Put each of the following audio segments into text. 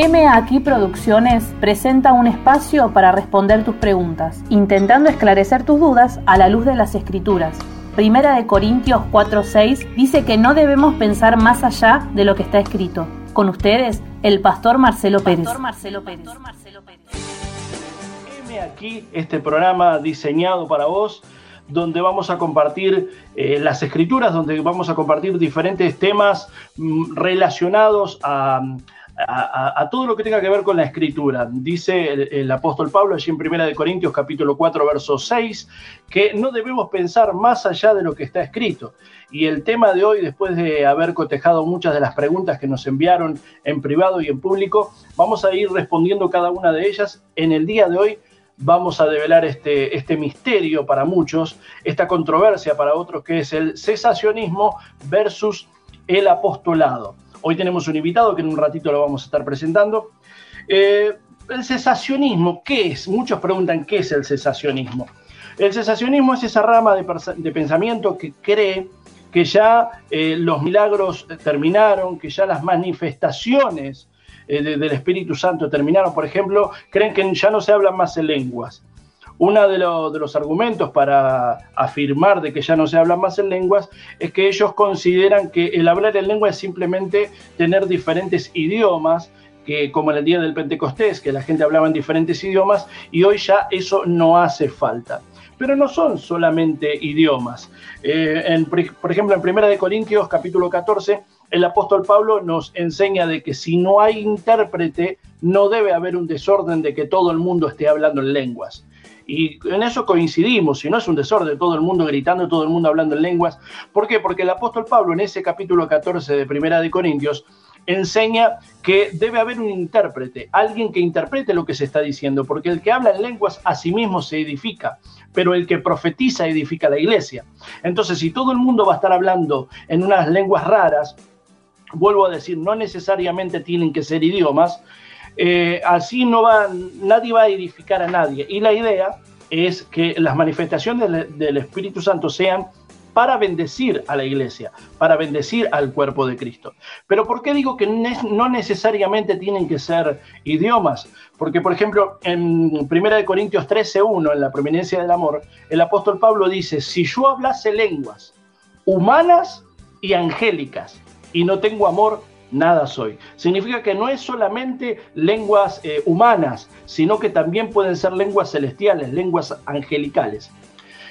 M Aquí Producciones presenta un espacio para responder tus preguntas, intentando esclarecer tus dudas a la luz de las escrituras. Primera de Corintios 4:6 dice que no debemos pensar más allá de lo que está escrito. Con ustedes, el pastor Marcelo Pérez. Pastor Marcelo Pérez. M aquí este programa diseñado para vos donde vamos a compartir eh, las escrituras, donde vamos a compartir diferentes temas mm, relacionados a, a, todo lo que tenga que ver con la escritura. Dice el, apóstol Pablo allí en 1 Corintios capítulo 4, verso 6, que no debemos pensar más allá de lo que está escrito. Y el tema de hoy, después de haber cotejado muchas de las preguntas que nos enviaron en privado y en público, vamos a ir respondiendo cada una de ellas. En el día de hoy vamos a develar este, este misterio para muchos, esta controversia para otros, que es el cesacionismo versus el apostolado. Hoy tenemos un invitado que en un ratito lo vamos a estar presentando. Eh, el cesacionismo, ¿qué es? Muchos preguntan qué es el cesacionismo. El cesacionismo es esa rama de, pensamiento que cree que ya eh, los milagros terminaron, que ya las manifestaciones eh, del Espíritu Santo terminaron. Por ejemplo, creen que ya no se hablan más en lenguas. Uno de, los argumentos para afirmar de que ya no se habla más en lenguas es que ellos consideran que el hablar en lengua es simplemente tener diferentes idiomas, que como en el día del Pentecostés, que la gente hablaba en diferentes idiomas, y hoy ya eso no hace falta. Pero no son solamente idiomas. Eh, por ejemplo, en 1 Corintios capítulo 14, el apóstol Pablo nos enseña de que si no hay intérprete, no debe haber un desorden de que todo el mundo esté hablando en lenguas. Y en eso coincidimos, si no es un desorden, todo el mundo gritando, todo el mundo hablando en lenguas. ¿Por qué? Porque el apóstol Pablo en ese capítulo 14 de Primera de Corintios enseña que debe haber un intérprete, alguien que interprete lo que se está diciendo, porque el que habla en lenguas a sí mismo se edifica, pero el que profetiza edifica la iglesia. Entonces, si todo el mundo va a estar hablando en unas lenguas raras, vuelvo a decir, no necesariamente tienen que ser idiomas, eh, así no va, nadie va a edificar a nadie. Y la idea es que las manifestaciones del, Espíritu Santo sean para bendecir a la iglesia, para bendecir al cuerpo de Cristo. Pero ¿por qué digo que no necesariamente tienen que ser idiomas? Porque, por ejemplo, en 1 Corintios 13.1, en la prominencia del amor, el apóstol Pablo dice, si yo hablase lenguas humanas y angélicas y no tengo amor, nada soy. Significa que no es solamente lenguas eh, humanas, sino que también pueden ser lenguas celestiales, lenguas angelicales.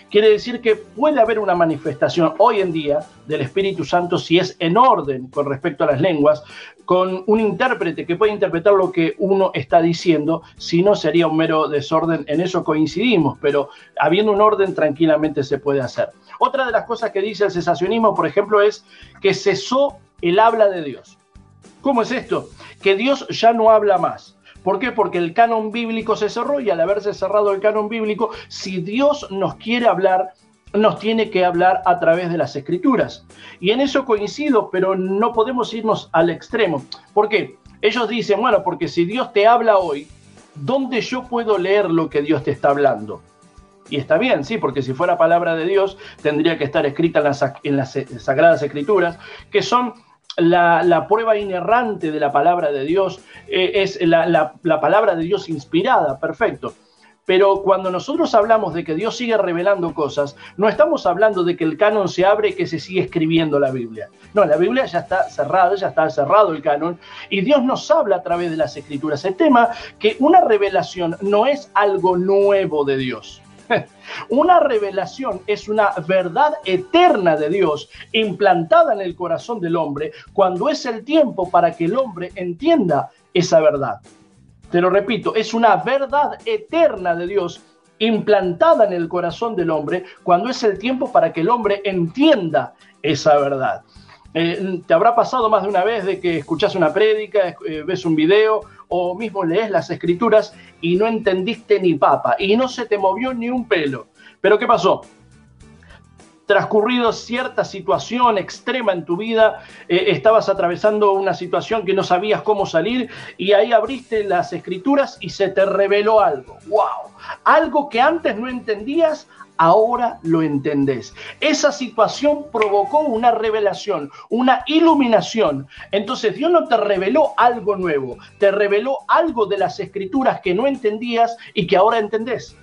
Quiere decir que puede haber una manifestación hoy en día del Espíritu Santo si es en orden con respecto a las lenguas, con un intérprete que puede interpretar lo que uno está diciendo, si no sería un mero desorden, en eso coincidimos, pero habiendo un orden tranquilamente se puede hacer. Otra de las cosas que dice el cesacionismo, por ejemplo, es que cesó el habla de Dios. ¿Cómo es esto? Que Dios ya no habla más. ¿Por qué? Porque el canon bíblico se cerró y al haberse cerrado el canon bíblico, si Dios nos quiere hablar, nos tiene que hablar a través de las escrituras. Y en eso coincido, pero no podemos irnos al extremo. ¿Por qué? Ellos dicen, bueno, porque si Dios te habla hoy, ¿dónde yo puedo leer lo que Dios te está hablando? Y está bien, sí, porque si fuera palabra de Dios, tendría que estar escrita en las, Sagradas Escrituras, que son la, prueba inerrante de la palabra de Dios, eh, es la, palabra de Dios inspirada, perfecto. Pero cuando nosotros hablamos de que Dios sigue revelando cosas, no estamos hablando de que el canon se abre y que se sigue escribiendo la Biblia. No, la Biblia ya está cerrada, ya está cerrado el canon, y Dios nos habla a través de las escrituras. El tema que una revelación no es algo nuevo de Dios. Una revelación es una verdad eterna de Dios implantada en el corazón del hombre cuando es el tiempo para que el hombre entienda esa verdad. Te lo repito, es una verdad eterna de Dios implantada en el corazón del hombre cuando es el tiempo para que el hombre entienda esa verdad. Eh, te habrá pasado más de una vez de que escuchas una prédica, eh, ves un video o mismo lees las escrituras y no entendiste ni papa y no se te movió ni un pelo. Pero ¿qué pasó? transcurrido cierta situación extrema en tu vida, eh, estabas atravesando una situación que no sabías cómo salir y ahí abriste las escrituras y se te reveló algo. ¡Wow! Algo que antes no entendías, ahora lo entendés. Esa situación provocó una revelación, una iluminación. Entonces Dios no te reveló algo nuevo, te reveló algo de las escrituras que no entendías y que ahora entendés.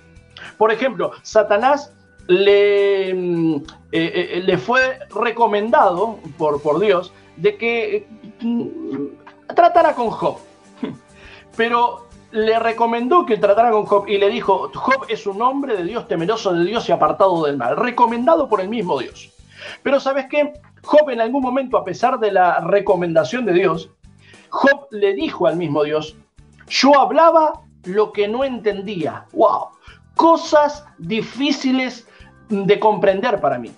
Por ejemplo, Satanás le, mm, eh, eh, le fue recomendado por, por Dios de que mm, tratara con Job. Pero le recomendó que tratara con Job y le dijo, Job es un hombre de Dios, temeroso de Dios y apartado del mal, recomendado por el mismo Dios. Pero sabes qué, Job en algún momento, a pesar de la recomendación de Dios, Job le dijo al mismo Dios, yo hablaba lo que no entendía. ¡Wow! Cosas difíciles de comprender para mí.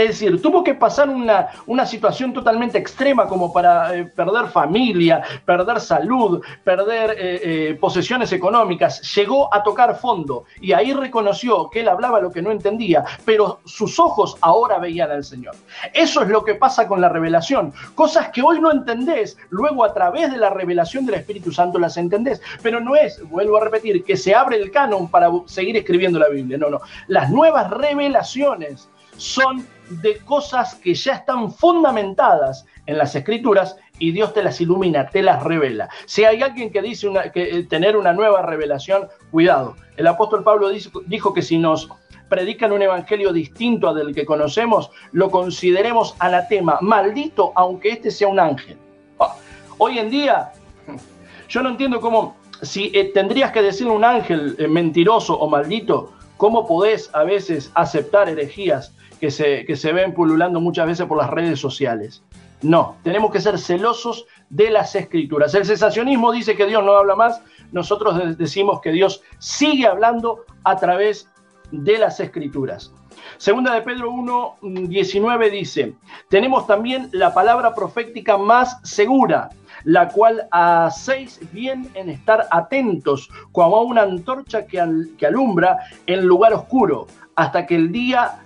Es decir, tuvo que pasar una, una situación totalmente extrema como para eh, perder familia, perder salud, perder eh, eh, posesiones económicas. Llegó a tocar fondo y ahí reconoció que él hablaba lo que no entendía, pero sus ojos ahora veían al Señor. Eso es lo que pasa con la revelación. Cosas que hoy no entendés, luego a través de la revelación del Espíritu Santo las entendés. Pero no es, vuelvo a repetir, que se abre el canon para seguir escribiendo la Biblia. No, no. Las nuevas revelaciones son de cosas que ya están fundamentadas en las escrituras y Dios te las ilumina, te las revela. Si hay alguien que dice que eh, tener una nueva revelación, cuidado. El apóstol Pablo dijo, dijo que si nos predican un evangelio distinto del que conocemos, lo consideremos anatema, maldito, aunque este sea un ángel. Ah, hoy en día, yo no entiendo cómo, si eh, tendrías que decirle un ángel eh, mentiroso o maldito, ¿cómo podés a veces aceptar herejías que se, que se ven pululando muchas veces por las redes sociales. No, tenemos que ser celosos de las escrituras. El cesacionismo dice que Dios no habla más, nosotros decimos que Dios sigue hablando a través de las escrituras. Segunda de Pedro 1, 19 dice, tenemos también la palabra profética más segura, la cual hacéis bien en estar atentos como a una antorcha que, que alumbra en lugar oscuro, hasta que el día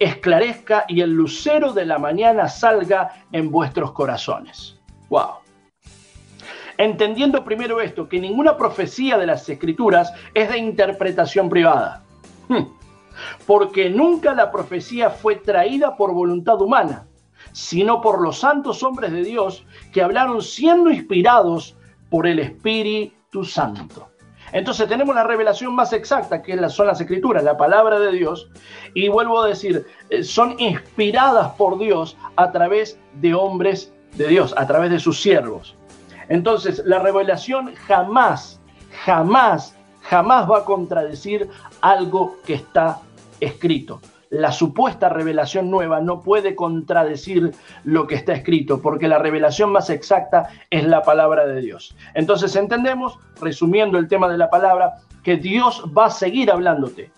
esclarezca y el lucero de la mañana salga en vuestros corazones. Wow. Entendiendo primero esto, que ninguna profecía de las escrituras es de interpretación privada. Hmm. Porque nunca la profecía fue traída por voluntad humana, sino por los santos hombres de Dios que hablaron siendo inspirados por el Espíritu Santo. Entonces tenemos la revelación más exacta, que son las escrituras, la palabra de Dios, y vuelvo a decir, eh, son inspiradas por Dios a través de hombres de Dios, a través de sus siervos. Entonces la revelación jamás, jamás, jamás va a contradecir algo que está escrito la supuesta revelación nueva no puede contradecir lo que está escrito, porque la revelación más exacta es la palabra de Dios. Entonces entendemos, resumiendo el tema de la palabra, que Dios va a seguir hablándote,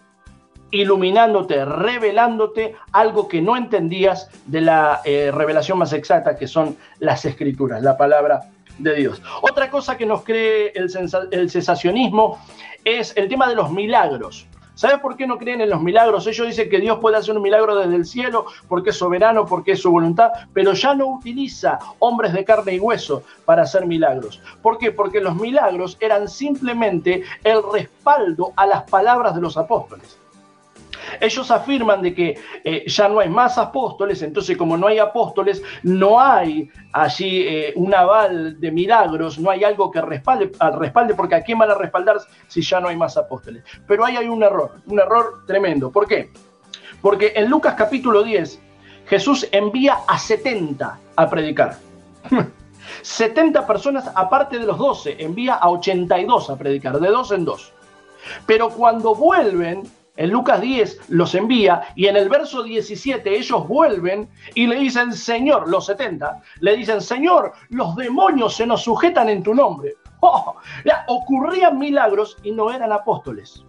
iluminándote, revelándote algo que no entendías de la eh, revelación más exacta, que son las escrituras, la palabra de Dios. Otra cosa que nos cree el, el cesacionismo es el tema de los milagros. ¿Sabes por qué no creen en los milagros? Ellos dicen que Dios puede hacer un milagro desde el cielo porque es soberano, porque es su voluntad, pero ya no utiliza hombres de carne y hueso para hacer milagros. ¿Por qué? Porque los milagros eran simplemente el respaldo a las palabras de los apóstoles. Ellos afirman de que eh, ya no hay más apóstoles, entonces como no hay apóstoles, no hay allí eh, un aval de milagros, no hay algo que respalde, al respalde, porque ¿a quién van a respaldar si ya no hay más apóstoles? Pero ahí hay un error, un error tremendo. ¿Por qué? Porque en Lucas capítulo 10, Jesús envía a 70 a predicar. 70 personas, aparte de los 12, envía a 82 a predicar, de dos en dos. Pero cuando vuelven, en Lucas 10 los envía y en el verso 17 ellos vuelven y le dicen, Señor, los 70, le dicen, Señor, los demonios se nos sujetan en tu nombre. Oh, ocurrían milagros y no eran apóstoles.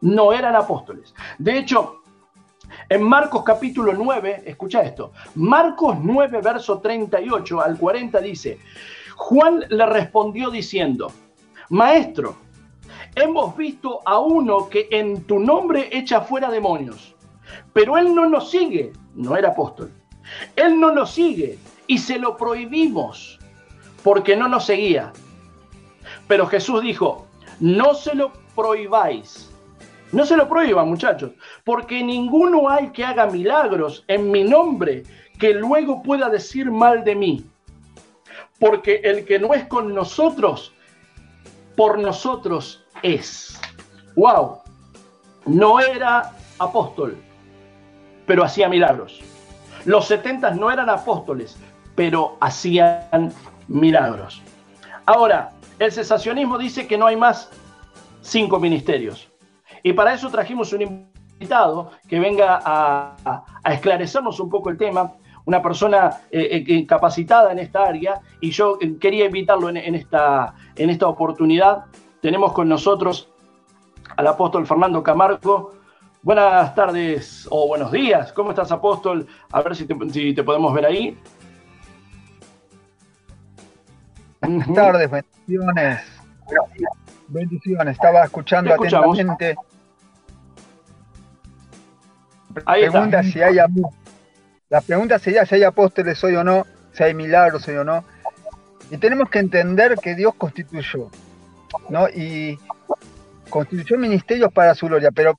No eran apóstoles. De hecho, en Marcos capítulo 9, escucha esto, Marcos 9, verso 38 al 40 dice, Juan le respondió diciendo, Maestro, Hemos visto a uno que en tu nombre echa fuera demonios, pero él no nos sigue, no era apóstol. Él no nos sigue y se lo prohibimos porque no nos seguía. Pero Jesús dijo, no se lo prohibáis, No se lo prohíban, muchachos, porque ninguno hay que haga milagros en mi nombre que luego pueda decir mal de mí. Porque el que no es con nosotros, por nosotros es. ¡Wow! No era apóstol, pero hacía milagros. Los setentas no eran apóstoles, pero hacían milagros. Ahora, el cesacionismo dice que no hay más cinco ministerios. Y para eso trajimos un invitado que venga a, esclarecernos un poco el tema, una persona eh, eh, capacitada en esta área, y yo quería invitarlo en, esta, en esta oportunidad. Tenemos con nosotros al apóstol Fernando Camargo. Buenas tardes o buenos días. ¿Cómo estás, apóstol? A ver si te, podemos ver ahí. Buenas tardes, bendiciones. Bendiciones. Estaba escuchando atentamente. pregunta si hay La pregunta sería si hay apóstoles hoy o no, si hay milagros hoy o no. Y tenemos que entender que Dios constituyó, ¿no? Y constituyó ministerios para su gloria, pero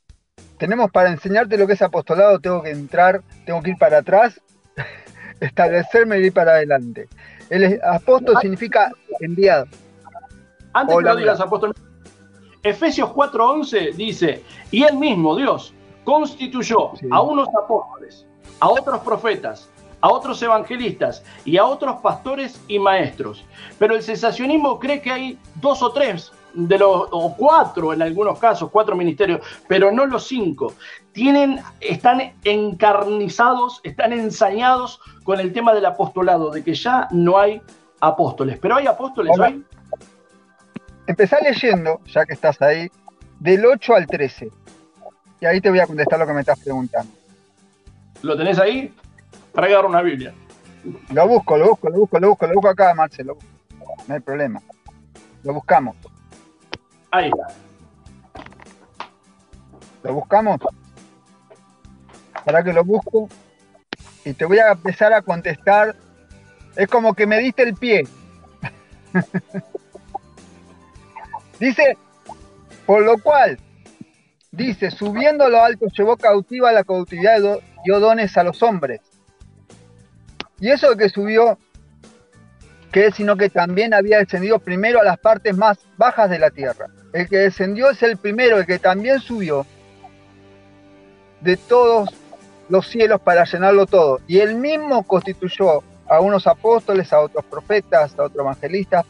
tenemos para enseñarte lo que es apostolado, tengo que entrar, tengo que ir para atrás, establecerme y ir para adelante. El apóstol significa enviado. Antes que lo digas, apóstol, Efesios 4:11 dice, y él mismo, Dios, constituyó a unos apóstoles, a otros profetas, a otros evangelistas y a otros pastores y maestros. Pero el cesacionismo cree que hay dos o tres de los, o cuatro en algunos casos, cuatro ministerios, pero no los cinco. Tienen, están encarnizados, están ensañados con el tema del apostolado, de que ya no hay apóstoles. Pero hay apóstoles hoy. Empezá leyendo, ya que estás ahí, del 8 al 13. Y ahí te voy a contestar lo que me estás preguntando. ¿Lo tenés ahí? Para una Biblia. Lo busco, lo busco, lo busco, lo busco, lo busco acá, Marcelo. No hay problema. Lo buscamos. Ahí está. ¿Lo buscamos? Para que lo busco. Y te voy a empezar a contestar. Es como que me diste el pie. dice, por lo cual, dice, subiendo a lo alto llevó cautiva la cautividad y dio dones a los hombres. Y eso que subió que sino que también había descendido primero a las partes más bajas de la tierra. El que descendió es el primero, el que también subió de todos los cielos para llenarlo todo. Y él mismo constituyó a unos apóstoles, a otros profetas, a otros evangelistas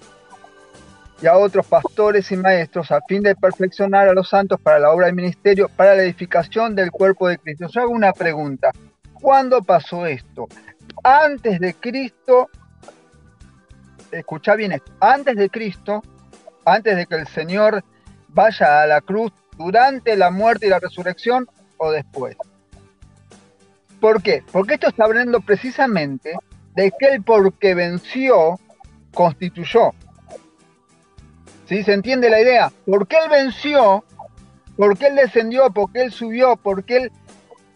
y a otros pastores y maestros a fin de perfeccionar a los santos para la obra del ministerio, para la edificación del cuerpo de Cristo. Yo hago una pregunta. ¿Cuándo pasó esto? Antes de Cristo escucha bien esto, antes de Cristo, antes de que el Señor vaya a la cruz, durante la muerte y la resurrección o después. ¿Por qué? Porque esto está hablando precisamente de que él porque venció, constituyó. ¿Sí? ¿Se entiende la idea? Porque él venció, porque él descendió, porque él subió, porque él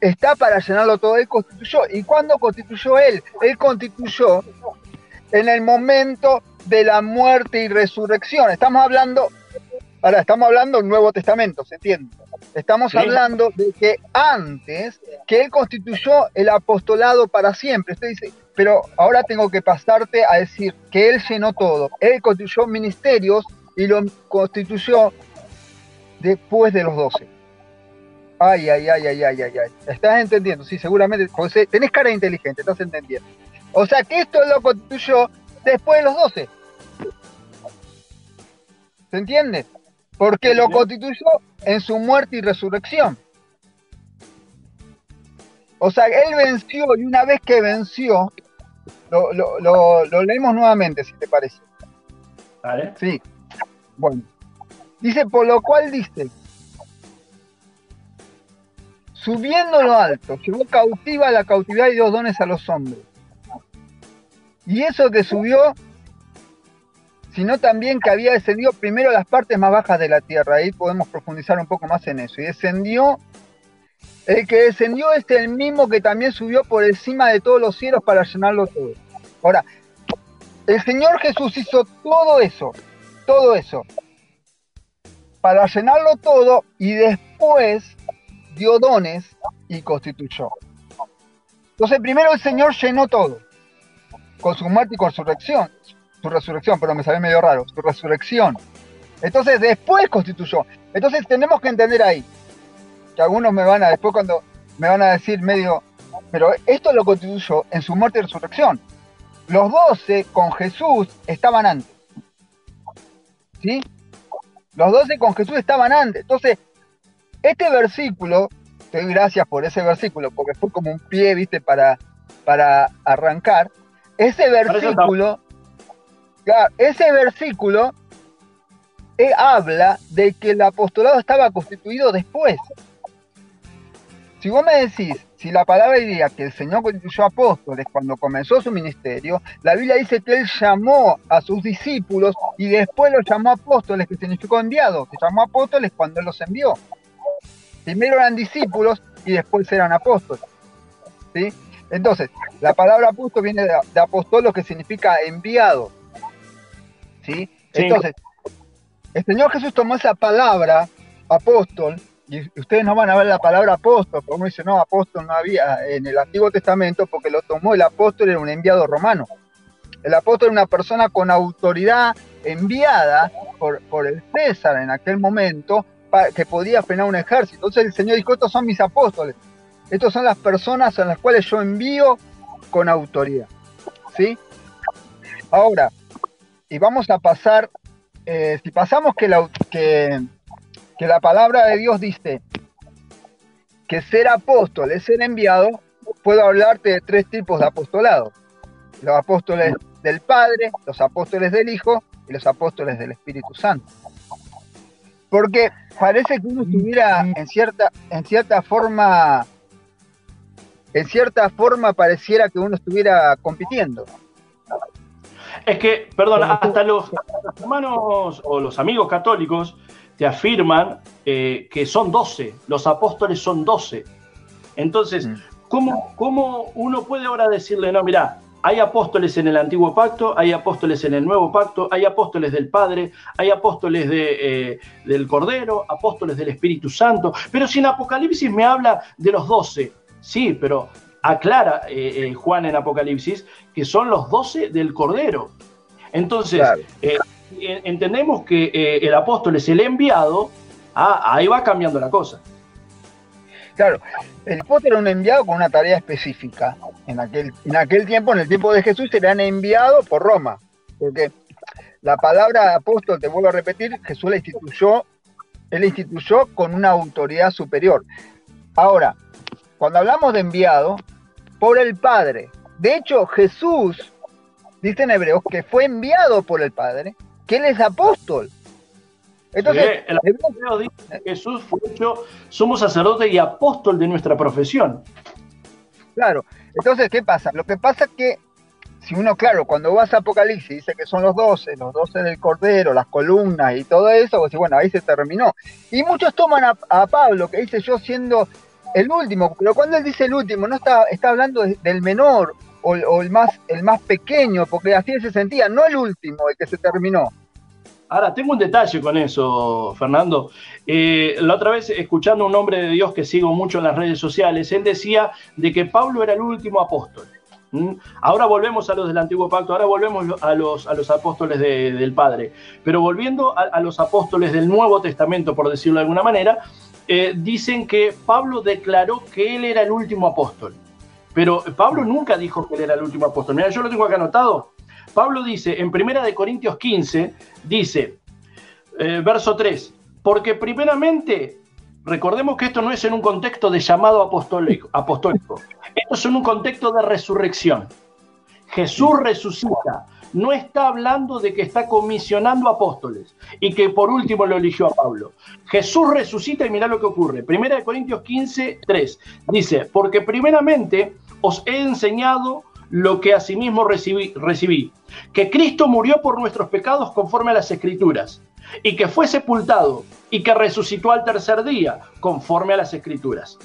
está para llenarlo todo, él constituyó. ¿Y cuándo constituyó él? Él constituyó en el momento de la muerte y resurrección. Estamos hablando, ahora estamos hablando del Nuevo Testamento, ¿se entiende? Estamos hablando de que antes que él constituyó el apostolado para siempre. Usted dice, pero ahora tengo que pasarte a decir que él llenó todo. Él constituyó ministerios y lo constituyó después de los doce. Ay, ay, ay, ay, ay, ay, ay. ¿Estás entendiendo? Sí, seguramente. José, tenés cara inteligente, estás entendiendo. O sea que esto lo constituyó después de los 12. ¿Se entiende? Porque lo constituyó en su muerte y resurrección. O sea, él venció y una vez que venció, lo, leemos nuevamente, si te parece. ¿Vale? Sí. Bueno. Dice, por lo cual dice, subiendo lo alto, llevó cautiva la cautividad y dio dones a los hombres y eso que subió, sino también que había descendido primero a las partes más bajas de la tierra. Ahí podemos profundizar un poco más en eso. Y descendió, el que descendió es el mismo que también subió por encima de todos los cielos para llenarlo todo. Ahora, el Señor Jesús hizo todo eso, todo eso, para llenarlo todo y después dio dones y constituyó. Entonces primero el Señor llenó todo, con su muerte y con su resurrección, su resurrección, pero me salió medio raro, su resurrección. Entonces después constituyó. Entonces tenemos que entender ahí, que algunos me van a, después cuando me van a decir medio, pero esto lo constituyó en su muerte y resurrección. Los doce con Jesús estaban antes. ¿Sí? Los doce con Jesús estaban antes. Entonces, este versículo, te doy gracias por ese versículo, porque fue como un pie, viste, para, para arrancar. Ese versículo, ese versículo eh, habla de que el apostolado estaba constituido después. Si vos me decís, si la palabra diría que el Señor constituyó apóstoles cuando comenzó su ministerio, la Biblia dice que Él llamó a sus discípulos y después los llamó apóstoles, que significó enviados, que llamó apóstoles cuando Él los envió. Primero eran discípulos y después eran apóstoles. ¿sí? Entonces, la palabra apóstol viene de, de apostolo, que significa enviado. ¿sí? Entonces, el Señor Jesús tomó esa palabra, apóstol, y ustedes no van a ver la palabra apóstol, como dice, no, apóstol no había en el Antiguo Testamento porque lo tomó el apóstol, era un enviado romano. El apóstol era una persona con autoridad enviada por, por el César en aquel momento que podía frenar un ejército. Entonces el Señor dijo, estos son mis apóstoles, estos son las personas a las cuales yo envío con autoridad. ¿Sí? Ahora, y vamos a pasar, eh, si pasamos que la, que que la palabra de Dios dice que ser apóstol es ser enviado, puedo hablarte de tres tipos de apostolado. Los apóstoles del Padre, los apóstoles del Hijo y los apóstoles del Espíritu Santo. Porque parece que uno estuviera en cierta, en cierta forma, en cierta forma pareciera que uno estuviera compitiendo. Es que, perdón, hasta los hermanos o los amigos católicos te afirman eh, que son doce, los apóstoles son doce. Entonces, mm. ¿cómo, ¿cómo, uno puede ahora decirle, no, mira, hay apóstoles en el antiguo pacto, hay apóstoles en el nuevo pacto, hay apóstoles del Padre, hay apóstoles de, eh, del Cordero, apóstoles del Espíritu Santo, pero si en Apocalipsis me habla de los doce, sí, pero aclara eh, Juan en Apocalipsis que son los doce del Cordero. Entonces, entendemos que eh, el apóstol es el enviado, ah, ahí va cambiando la cosa. Claro, el apóstol era un enviado con una tarea específica. En aquel, en aquel tiempo, en el tiempo de Jesús, eran enviados por Roma. Porque la palabra apóstol, te vuelvo a repetir, Jesús la instituyó, él instituyó con una autoridad superior. Ahora, cuando hablamos de enviado, por el Padre. De hecho, Jesús, dice en Hebreos, que fue enviado por el Padre que él es apóstol. Entonces, el dice que Jesús fue hecho somos sacerdote y apóstol de nuestra profesión. Claro, entonces, ¿qué pasa? Lo que pasa es que si uno, claro, cuando vas a Apocalipsis dice que son los doce, los doce del Cordero, las columnas y todo eso, pues bueno, ahí se terminó. Y muchos toman a, Pablo, que dice yo siendo el último, pero cuando él dice el último, no está, está hablando del menor o, el, más, el más pequeño, porque así se sentía, no el último, el que se terminó. Ahora, tengo un detalle con eso, Fernando. Eh, la otra vez, escuchando a un hombre de Dios que sigo mucho en las redes sociales, él decía de que Pablo era el último apóstol. Ahora volvemos a los del antiguo pacto, ahora volvemos a los, a los apóstoles del Padre. Pero volviendo a, los apóstoles del Nuevo Testamento, por decirlo de alguna manera, eh, dicen que Pablo declaró que él era el último apóstol. Pero Pablo nunca dijo que él era el último apóstol. Mira, yo lo tengo acá anotado. Pablo dice, en Primera de Corintios 15, dice, eh, verso 3, porque primeramente, recordemos que esto no es en un contexto de llamado apostólico, apostólico esto es en un contexto de resurrección. Jesús resucita, no está hablando de que está comisionando apóstoles y que por último lo eligió a Pablo. Jesús resucita y mira lo que ocurre. Primera de Corintios 15, 3 dice, porque primeramente os he enseñado lo que asimismo recibí, recibí, que Cristo murió por nuestros pecados conforme a las escrituras, y que fue sepultado, y que resucitó al tercer día conforme a las escrituras,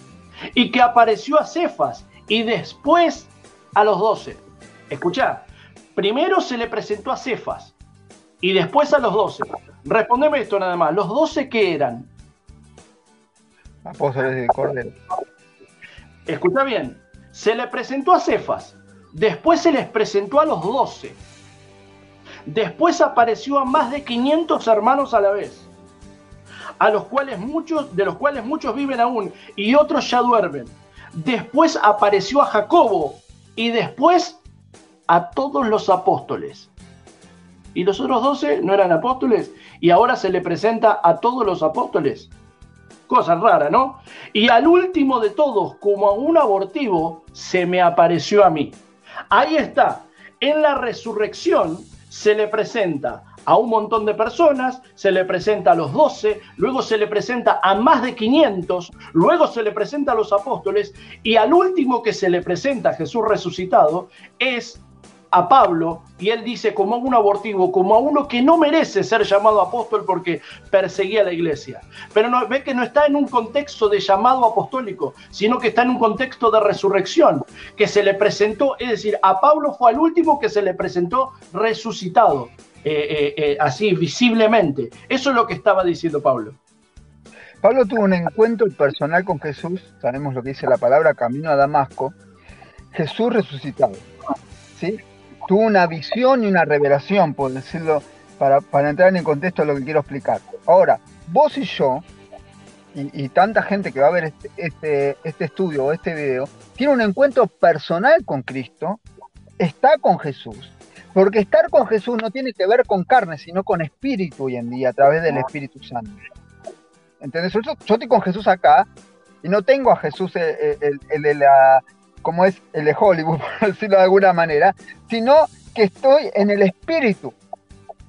y que apareció a Cefas y después a los doce. Escuchá, primero se le presentó a Cefas y después a los doce. Respondeme esto nada más. ¿Los doce qué eran? Apóstoles de Cordero. Escucha bien. Se le presentó a Cefas. Después se les presentó a los doce. Después apareció a más de 500 hermanos a la vez, a los cuales muchos, de los cuales muchos viven aún y otros ya duermen. Después apareció a Jacobo y después a todos los apóstoles. ¿Y los otros doce no eran apóstoles? Y ahora se le presenta a todos los apóstoles. Cosa rara, ¿no? Y al último de todos, como a un abortivo, se me apareció a mí. Ahí está. En la resurrección se le presenta a un montón de personas, se le presenta a los doce, luego se le presenta a más de 500, luego se le presenta a los apóstoles y al último que se le presenta a Jesús resucitado es a Pablo y él dice como a un abortivo, como a uno que no merece ser llamado apóstol porque perseguía a la iglesia. Pero no, ve que no está en un contexto de llamado apostólico, sino que está en un contexto de resurrección, que se le presentó, es decir, a Pablo fue al último que se le presentó resucitado, eh, eh, eh, así visiblemente. Eso es lo que estaba diciendo Pablo. Pablo tuvo un encuentro personal con Jesús, sabemos lo que dice la palabra, camino a Damasco, Jesús resucitado. ¿sí? Tuvo una visión y una revelación, por decirlo, para, entrar en el contexto de lo que quiero explicar. Ahora, vos y yo, y, tanta gente que va a ver este, este, este, estudio o este video, tiene un encuentro personal con Cristo, está con Jesús. Porque estar con Jesús no tiene que ver con carne, sino con espíritu hoy en día, a través del Espíritu Santo. ¿Entendés? Yo, yo estoy con Jesús acá y no tengo a Jesús el de la como es el de Hollywood, por decirlo de alguna manera, sino que estoy en el Espíritu.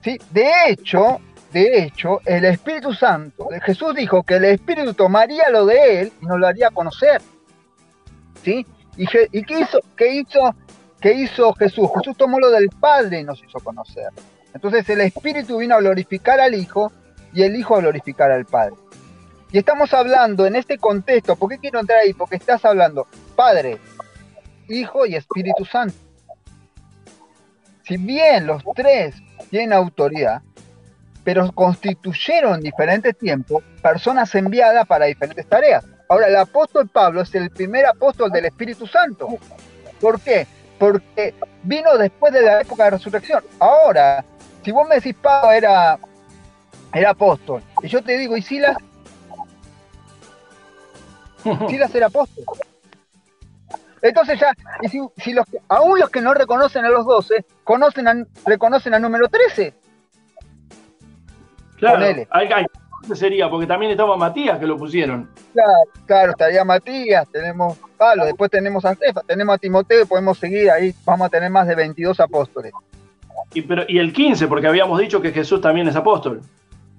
¿sí? De hecho, de hecho, el Espíritu Santo, Jesús dijo que el Espíritu tomaría lo de él y nos lo haría conocer. ¿sí? ¿Y, y qué, hizo, qué, hizo, qué hizo Jesús? Jesús tomó lo del Padre y nos hizo conocer. Entonces el Espíritu vino a glorificar al Hijo y el Hijo a glorificar al Padre. Y estamos hablando en este contexto, ¿por qué quiero entrar ahí? Porque estás hablando, Padre, Hijo y Espíritu Santo. Si bien los tres tienen autoridad, pero constituyeron en diferentes tiempos personas enviadas para diferentes tareas. Ahora, el apóstol Pablo es el primer apóstol del Espíritu Santo. ¿Por qué? Porque vino después de la época de resurrección. Ahora, si vos me decís Pablo era, era apóstol, y yo te digo, ¿y Silas? Silas era apóstol. Entonces ya, y si, los, aún los que no reconocen a los 12, conocen reconocen al número 13. Claro, hay, hay, sería, porque también estaba Matías que lo pusieron. Claro, claro, estaría Matías, tenemos Pablo, después tenemos a Cefa, tenemos a Timoteo, podemos seguir ahí, vamos a tener más de 22 apóstoles. Y, pero, y el 15, porque habíamos dicho que Jesús también es apóstol.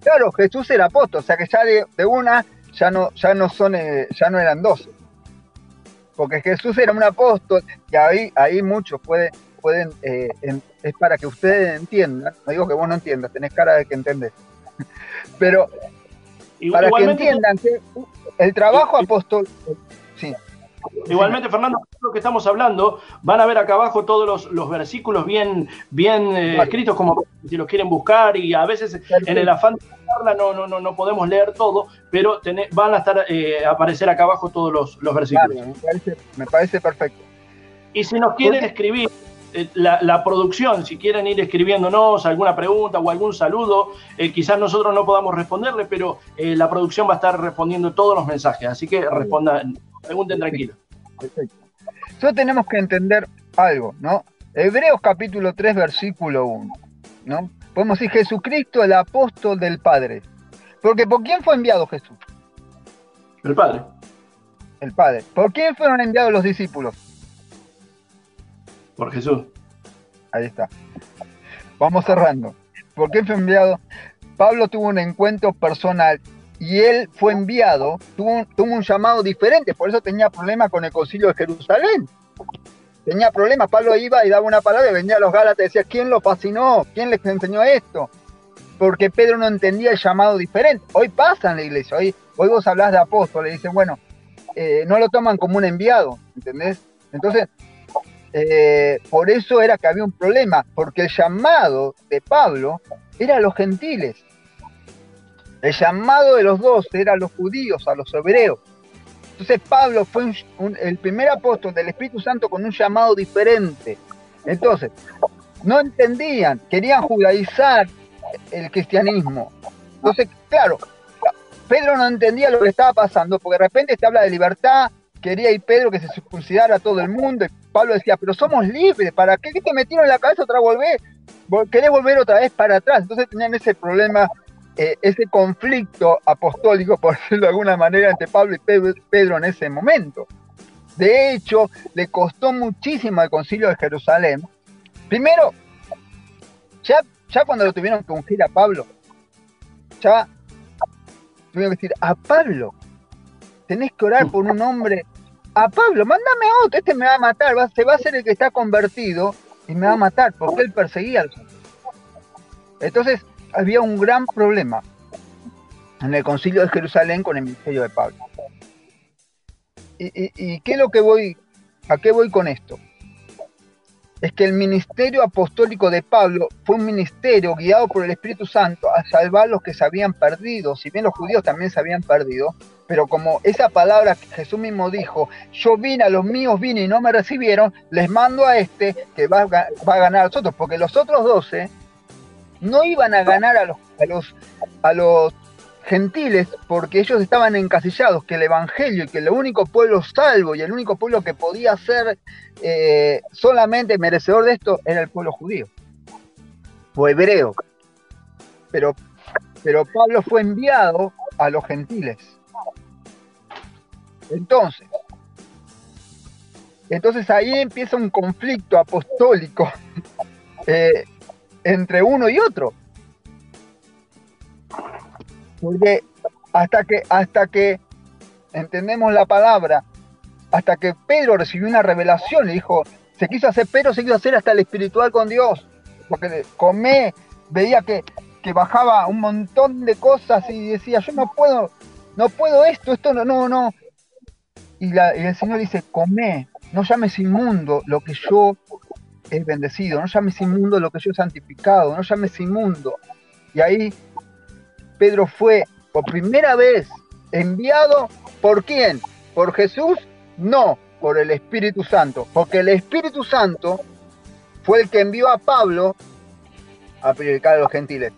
Claro, Jesús era apóstol, o sea que ya de, una ya no, ya no son, eh, ya no eran 12 porque Jesús era un apóstol y ahí, ahí muchos pueden, pueden eh, es para que ustedes entiendan, no digo que vos no entiendas, tenés cara de que entendés, pero para que entiendan que el trabajo apóstol, sí, Igualmente, Fernando, lo que estamos hablando, van a ver acá abajo todos los, versículos bien, bien eh, escritos, como si los quieren buscar, y a veces en el afán de no, no, no, no podemos leer todo, pero van a estar eh, aparecer acá abajo todos los, versículos. me, parece, perfecto. Y si nos quieren escribir, eh, la, producción, si quieren ir escribiéndonos alguna pregunta o algún saludo, quizás nosotros no podamos responderle, pero la producción va a estar respondiendo todos los mensajes, así que respondan, pregunten tranquilo. Perfecto. Solo tenemos que entender algo, ¿no? Hebreos capítulo 3, versículo 1, ¿no? Podemos decir Jesucristo, el apóstol del Padre. Porque ¿por quién fue enviado Jesús? El Padre. El Padre. ¿Por quién fueron enviados los discípulos? Por Jesús. Ahí está. Vamos cerrando. ¿Por qué fue enviado? Pablo tuvo un encuentro personal y él fue enviado, tuvo un, llamado diferente, por eso tenía problemas con el concilio de Jerusalén. Tenía problemas, Pablo iba y daba una palabra y venía a los Gálatas y decía, ¿quién lo fascinó? ¿Quién les enseñó esto? Porque Pedro no entendía el llamado diferente. Hoy pasa en la iglesia, hoy, hoy vos hablas de apóstoles, dicen, bueno, eh, no lo toman como un enviado, ¿entendés? Entonces, eh, por eso era que había un problema, porque el llamado de Pablo era a los gentiles El llamado de los dos era a los judíos, a los hebreos. Entonces Pablo fue el primer apóstol del Espíritu Santo con un llamado diferente. Entonces, no entendían, querían judaizar el cristianismo. Entonces, claro, Pedro no entendía lo que estaba pasando, porque de repente se habla de libertad, quería ir Pedro que se circuncidara a todo el mundo, y Pablo decía, pero somos libres, ¿para qué te metieron en la cabeza otra vez? ¿Querés volver otra vez para atrás? Entonces tenían ese problema, eh, ese conflicto apostólico, por decirlo de alguna manera, entre Pablo y Pedro en ese momento. De hecho, le costó muchísimo al concilio de Jerusalén. Primero, ya, ya cuando lo tuvieron que ungir a Pablo, ya tuvieron que decir, a Pablo, tenés que orar por un hombre, a Pablo, mándame otro, este me va a matar, se va a ser el que está convertido y me va a matar, porque él perseguía al. Entonces, había un gran problema en el concilio de Jerusalén con el ministerio de Pablo. ¿Y, qué es lo que voy, a qué voy con esto? es que el ministerio apostólico de Pablo fue un ministerio guiado por el Espíritu Santo a salvar los que se habían perdido, si bien los judíos también se habían perdido, pero como esa palabra que Jesús mismo dijo, yo vine a los míos, vine y no me recibieron, les mando a este que va, a ganar a los otros, porque los otros doce no iban a ganar a los, a los, a los gentiles porque ellos estaban encasillados, que el Evangelio y que el único pueblo salvo y el único pueblo que podía ser eh, solamente merecedor de esto era el pueblo judío o hebreo. Pero, pero Pablo fue enviado a los gentiles. Entonces, entonces ahí empieza un conflicto apostólico eh, entre uno y otro porque hasta que, hasta que entendemos la palabra, hasta que Pedro recibió una revelación, le dijo, se quiso hacer Pedro, se quiso hacer hasta el espiritual con Dios, porque comé, veía que, bajaba un montón de cosas y decía, yo no puedo, no puedo esto, esto no, no, no. Y, y el Señor dice, comé, no llames inmundo lo que yo he bendecido, no llames inmundo lo que yo he santificado, no llames inmundo. Y ahí Pedro fue por primera vez enviado por quién? ¿Por Jesús? No, por el Espíritu Santo. Porque el Espíritu Santo fue el que envió a Pablo a predicar a los gentiles.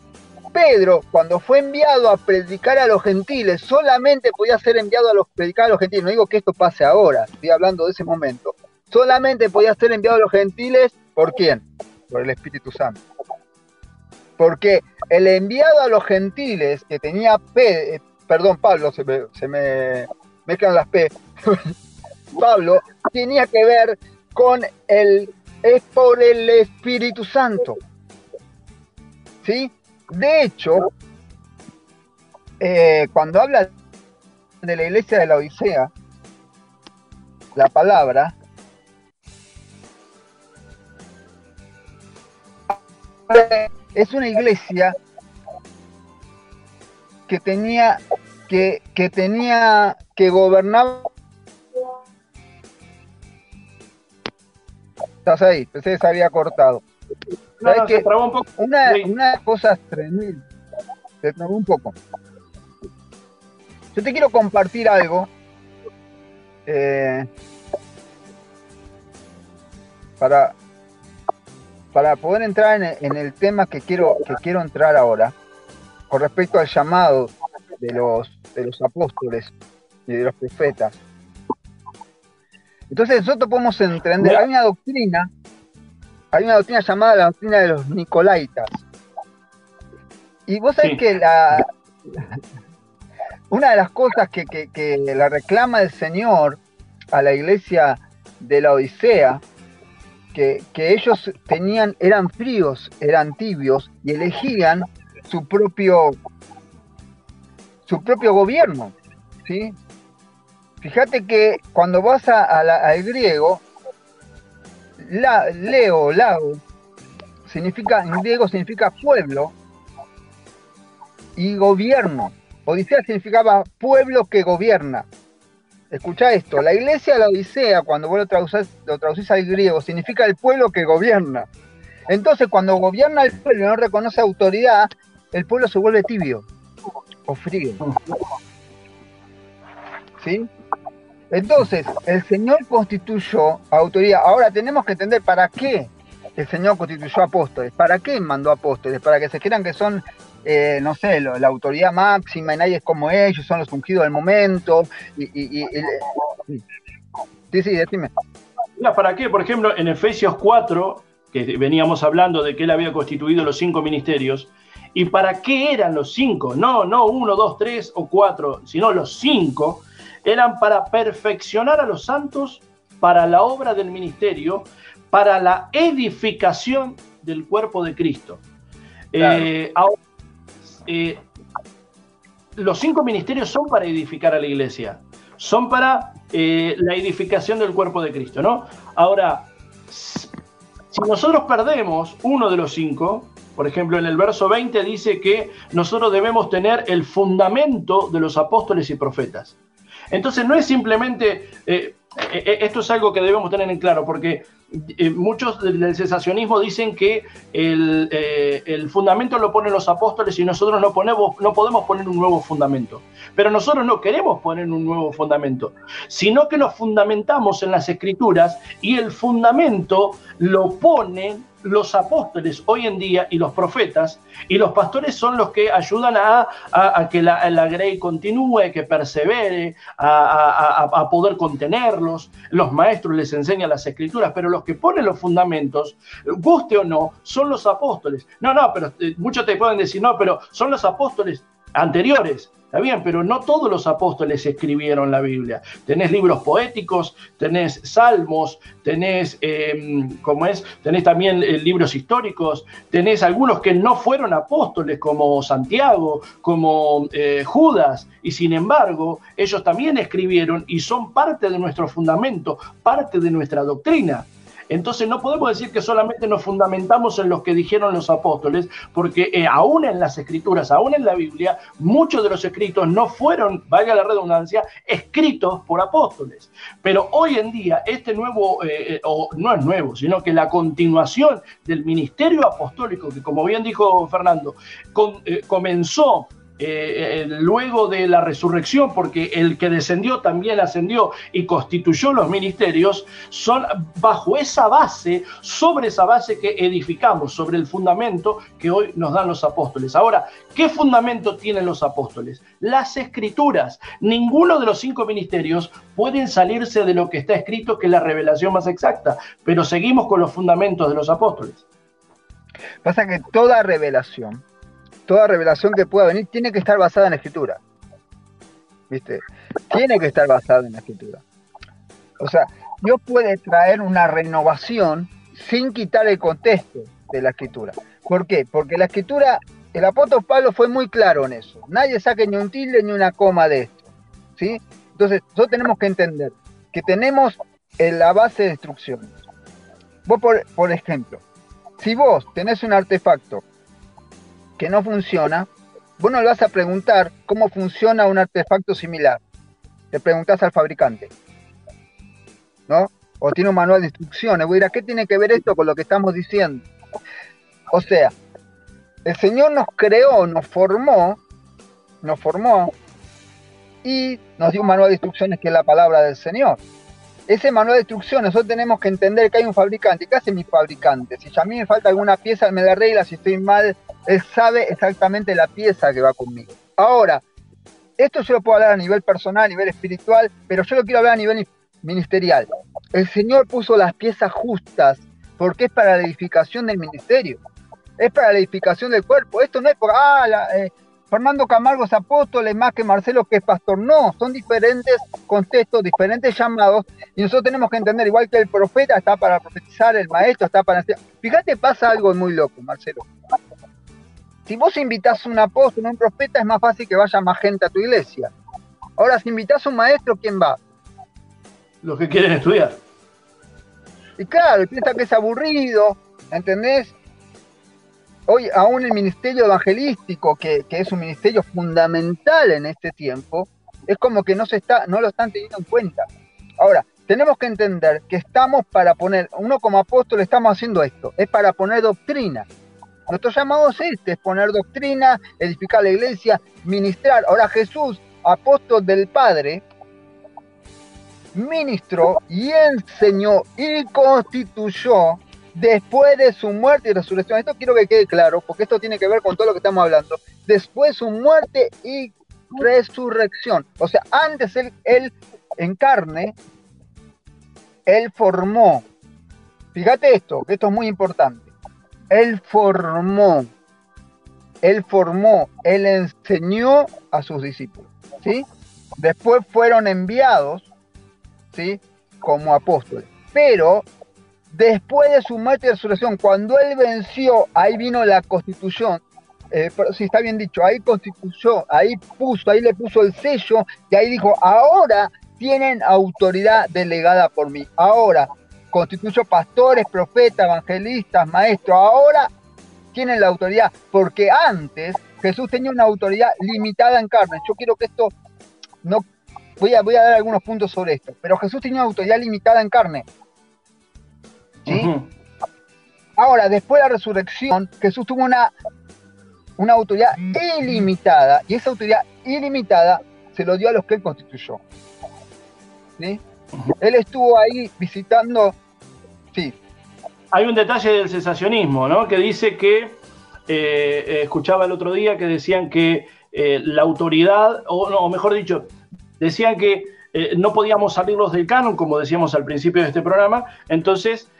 Pedro, cuando fue enviado a predicar a los gentiles, solamente podía ser enviado a los predicar a los gentiles. No digo que esto pase ahora, estoy hablando de ese momento. Solamente podía ser enviado a los gentiles, ¿por quién? Por el Espíritu Santo. Porque el enviado a los gentiles que tenía P, eh, perdón, Pablo, se me, se me mezclan las P, Pablo, tenía que ver con el, es por el Espíritu Santo. ¿Sí? De hecho, eh, cuando habla de la iglesia de la Odisea, la palabra, es una iglesia que tenía que, que tenía que gobernar estás ahí pensé que se había cortado. Una, una cosa tremenda. Se trabó un poco. Yo te quiero compartir algo eh, para para poder entrar en el, tema que quiero, que quiero entrar ahora, con respecto al llamado de los, de los apóstoles y de los profetas. Entonces nosotros podemos entender, hay una doctrina, hay una doctrina llamada la doctrina de los Nicolaitas. Y vos sabés que la, una de las cosas que, que la reclama el Señor a la iglesia de la Odisea que, ellos tenían, eran fríos, eran tibios y elegían su propio, su propio gobierno. ¿sí? Fíjate que cuando vas al griego, la, leo, lago, significa, en griego significa pueblo y gobierno. Odisea significaba pueblo que gobierna. Escucha esto, la iglesia de la Odisea, cuando vos lo traducís, al griego, significa el pueblo que gobierna. Entonces, cuando gobierna el pueblo y no reconoce autoridad, el pueblo se vuelve tibio. o frío. ¿Sí? Entonces, el Señor constituyó autoridad. Ahora tenemos que entender para qué el Señor constituyó apóstoles. ¿Para qué mandó apóstoles? Para que se crean que son, eh, no sé, la autoridad máxima y nadie es como ellos, son los ungidos del momento. Y, sí, sí, decime. ¿Para qué? Por ejemplo, en Efesios 4, que veníamos hablando de que él había constituido los cinco ministerios, ¿y para qué eran los cinco? No, no uno, dos, tres o cuatro, sino los cinco eran para perfeccionar a los santos para la obra del ministerio, para la edificación del cuerpo de Cristo. Eh, eh, los cinco ministerios son para edificar a la iglesia, son para eh, la edificación del cuerpo de Cristo, ¿no? Ahora, si nosotros perdemos uno de los cinco, por ejemplo, en el verso 20 dice que nosotros debemos tener el fundamento de los apóstoles y profetas. Entonces no es simplemente, eh, esto es algo que debemos tener en claro, porque muchos del sensacionismo dicen que el, fundamento lo ponen los apóstoles y nosotros no, ponemos, no podemos poner un nuevo fundamento. Pero nosotros no queremos poner un nuevo fundamento, sino que nos fundamentamos en las escrituras y el fundamento lo ponen los apóstoles hoy en día y los profetas, y los pastores son los que ayudan a, que la, la, grey continúe, que persevere, a, poder contenerlos. Los maestros les enseñan las escrituras, pero los que ponen los fundamentos, guste o no, son los apóstoles. No, no, pero eh, muchos te pueden decir, no, pero son los apóstoles anteriores. Está bien, pero no todos los apóstoles escribieron la Biblia. Tenés libros poéticos, tenés salmos, tenés, eh, es? Tenés también eh, libros históricos, tenés algunos que no fueron apóstoles, como Santiago, como eh, Judas, y sin embargo, ellos también escribieron y son parte de nuestro fundamento, parte de nuestra doctrina. Entonces no podemos decir que solamente nos fundamentamos en lo que dijeron los apóstoles, porque eh, aún en las escrituras, aún en la Biblia, muchos de los escritos no fueron, valga la redundancia, escritos por apóstoles. Pero hoy en día este nuevo, eh, eh, o no es nuevo, sino que la continuación del ministerio apostólico, que como bien dijo Fernando, comenzó eh, luego de la resurrección, porque el que descendió también ascendió y constituyó los ministerios, son bajo esa base, sobre esa base que edificamos, sobre el fundamento que hoy nos dan los apóstoles. Ahora, ¿qué fundamento tienen los apóstoles? Las escrituras. Ninguno de los cinco ministerios pueden salirse de lo que está escrito, que es la revelación más exacta, pero seguimos con los fundamentos de los apóstoles. Pasa que toda revelación toda revelación que pueda venir tiene que estar basada en la escritura. ¿Viste? Tiene que estar basada en la escritura. O sea, Dios puede traer una renovación sin quitar el contexto de la escritura. ¿Por qué? Porque la escritura, el apóstol Pablo fue muy claro en eso. Nadie saque ni un tilde ni una coma de esto. ¿sí? Entonces, nosotros tenemos que entender que tenemos en la base de instrucciones. Vos, por, por ejemplo, si vos tenés un artefacto que no funciona, vos no le vas a preguntar cómo funciona un artefacto similar. Le preguntás al fabricante. ¿No? O tiene un manual de instrucciones. Ir a qué tiene que ver esto con lo que estamos diciendo. O sea, el Señor nos creó, nos formó, nos formó y nos dio un manual de instrucciones que es la palabra del Señor ese manual de instrucciones, nosotros tenemos que entender que hay un fabricante. ¿Qué hace mi fabricante? Si a mí me falta alguna pieza, me la arregla. Si estoy mal, él sabe exactamente la pieza que va conmigo. Ahora, esto yo lo puedo hablar a nivel personal, a nivel espiritual, pero yo lo quiero hablar a nivel ministerial. El Señor puso las piezas justas porque es para la edificación del ministerio. Es para la edificación del cuerpo. Esto no es por, ah, eh, Fernando Camargo es apóstol, es más que Marcelo que es pastor. No, son diferentes contextos, diferentes llamados, y nosotros tenemos que entender, igual que el profeta está para profetizar, el maestro está para... Fíjate, pasa algo muy loco, Marcelo. Si vos invitas a un apóstol, un profeta, es más fácil que vaya más gente a tu iglesia. Ahora, si invitas a un maestro, ¿quién va? Los que quieren estudiar. Y claro, piensa que es aburrido, ¿entendés? Hoy aún el ministerio evangelístico, que, es un ministerio fundamental en este tiempo, es como que no, se está, no lo están teniendo en cuenta. Ahora, tenemos que entender que estamos para poner, uno como apóstol estamos haciendo esto, es para poner doctrina. Nuestro llamado es este, es poner doctrina, edificar la iglesia, ministrar. Ahora Jesús, apóstol del Padre, ministró y enseñó y constituyó después de su muerte y resurrección. Esto quiero que quede claro, porque esto tiene que ver con todo lo que estamos hablando. Después de su muerte y resurrección. O sea, antes él, en carne, él formó. Fíjate esto, que esto es muy importante. Él formó, él formó, él enseñó a sus discípulos. ¿sí? Después fueron enviados ¿sí? como apóstoles. Pero después de su muerte y resurrección, cuando él venció, ahí vino la constitución. Eh, si está bien dicho, ahí constituyó, ahí puso, ahí le puso el sello y ahí dijo, ahora tienen autoridad delegada por mí. Ahora constituyó pastores, profetas, evangelistas, maestros. Ahora tienen la autoridad, porque antes Jesús tenía una autoridad limitada en carne. Yo quiero que esto, no, voy a, voy a dar algunos puntos sobre esto, pero Jesús tenía una autoridad limitada en carne. ¿Sí? Ahora, después de la resurrección, Jesús tuvo una, una autoridad ilimitada, y esa autoridad ilimitada se lo dio a los que él constituyó. ¿Sí? Él estuvo ahí visitando, sí. Hay un detalle del cesacionismo, ¿no? Que dice que, eh, eh, escuchaba el otro día que decían que eh, la autoridad, o, no, mejor dicho, decían que no podíamos salirlos del canon, como decíamos al principio de este programa, entonces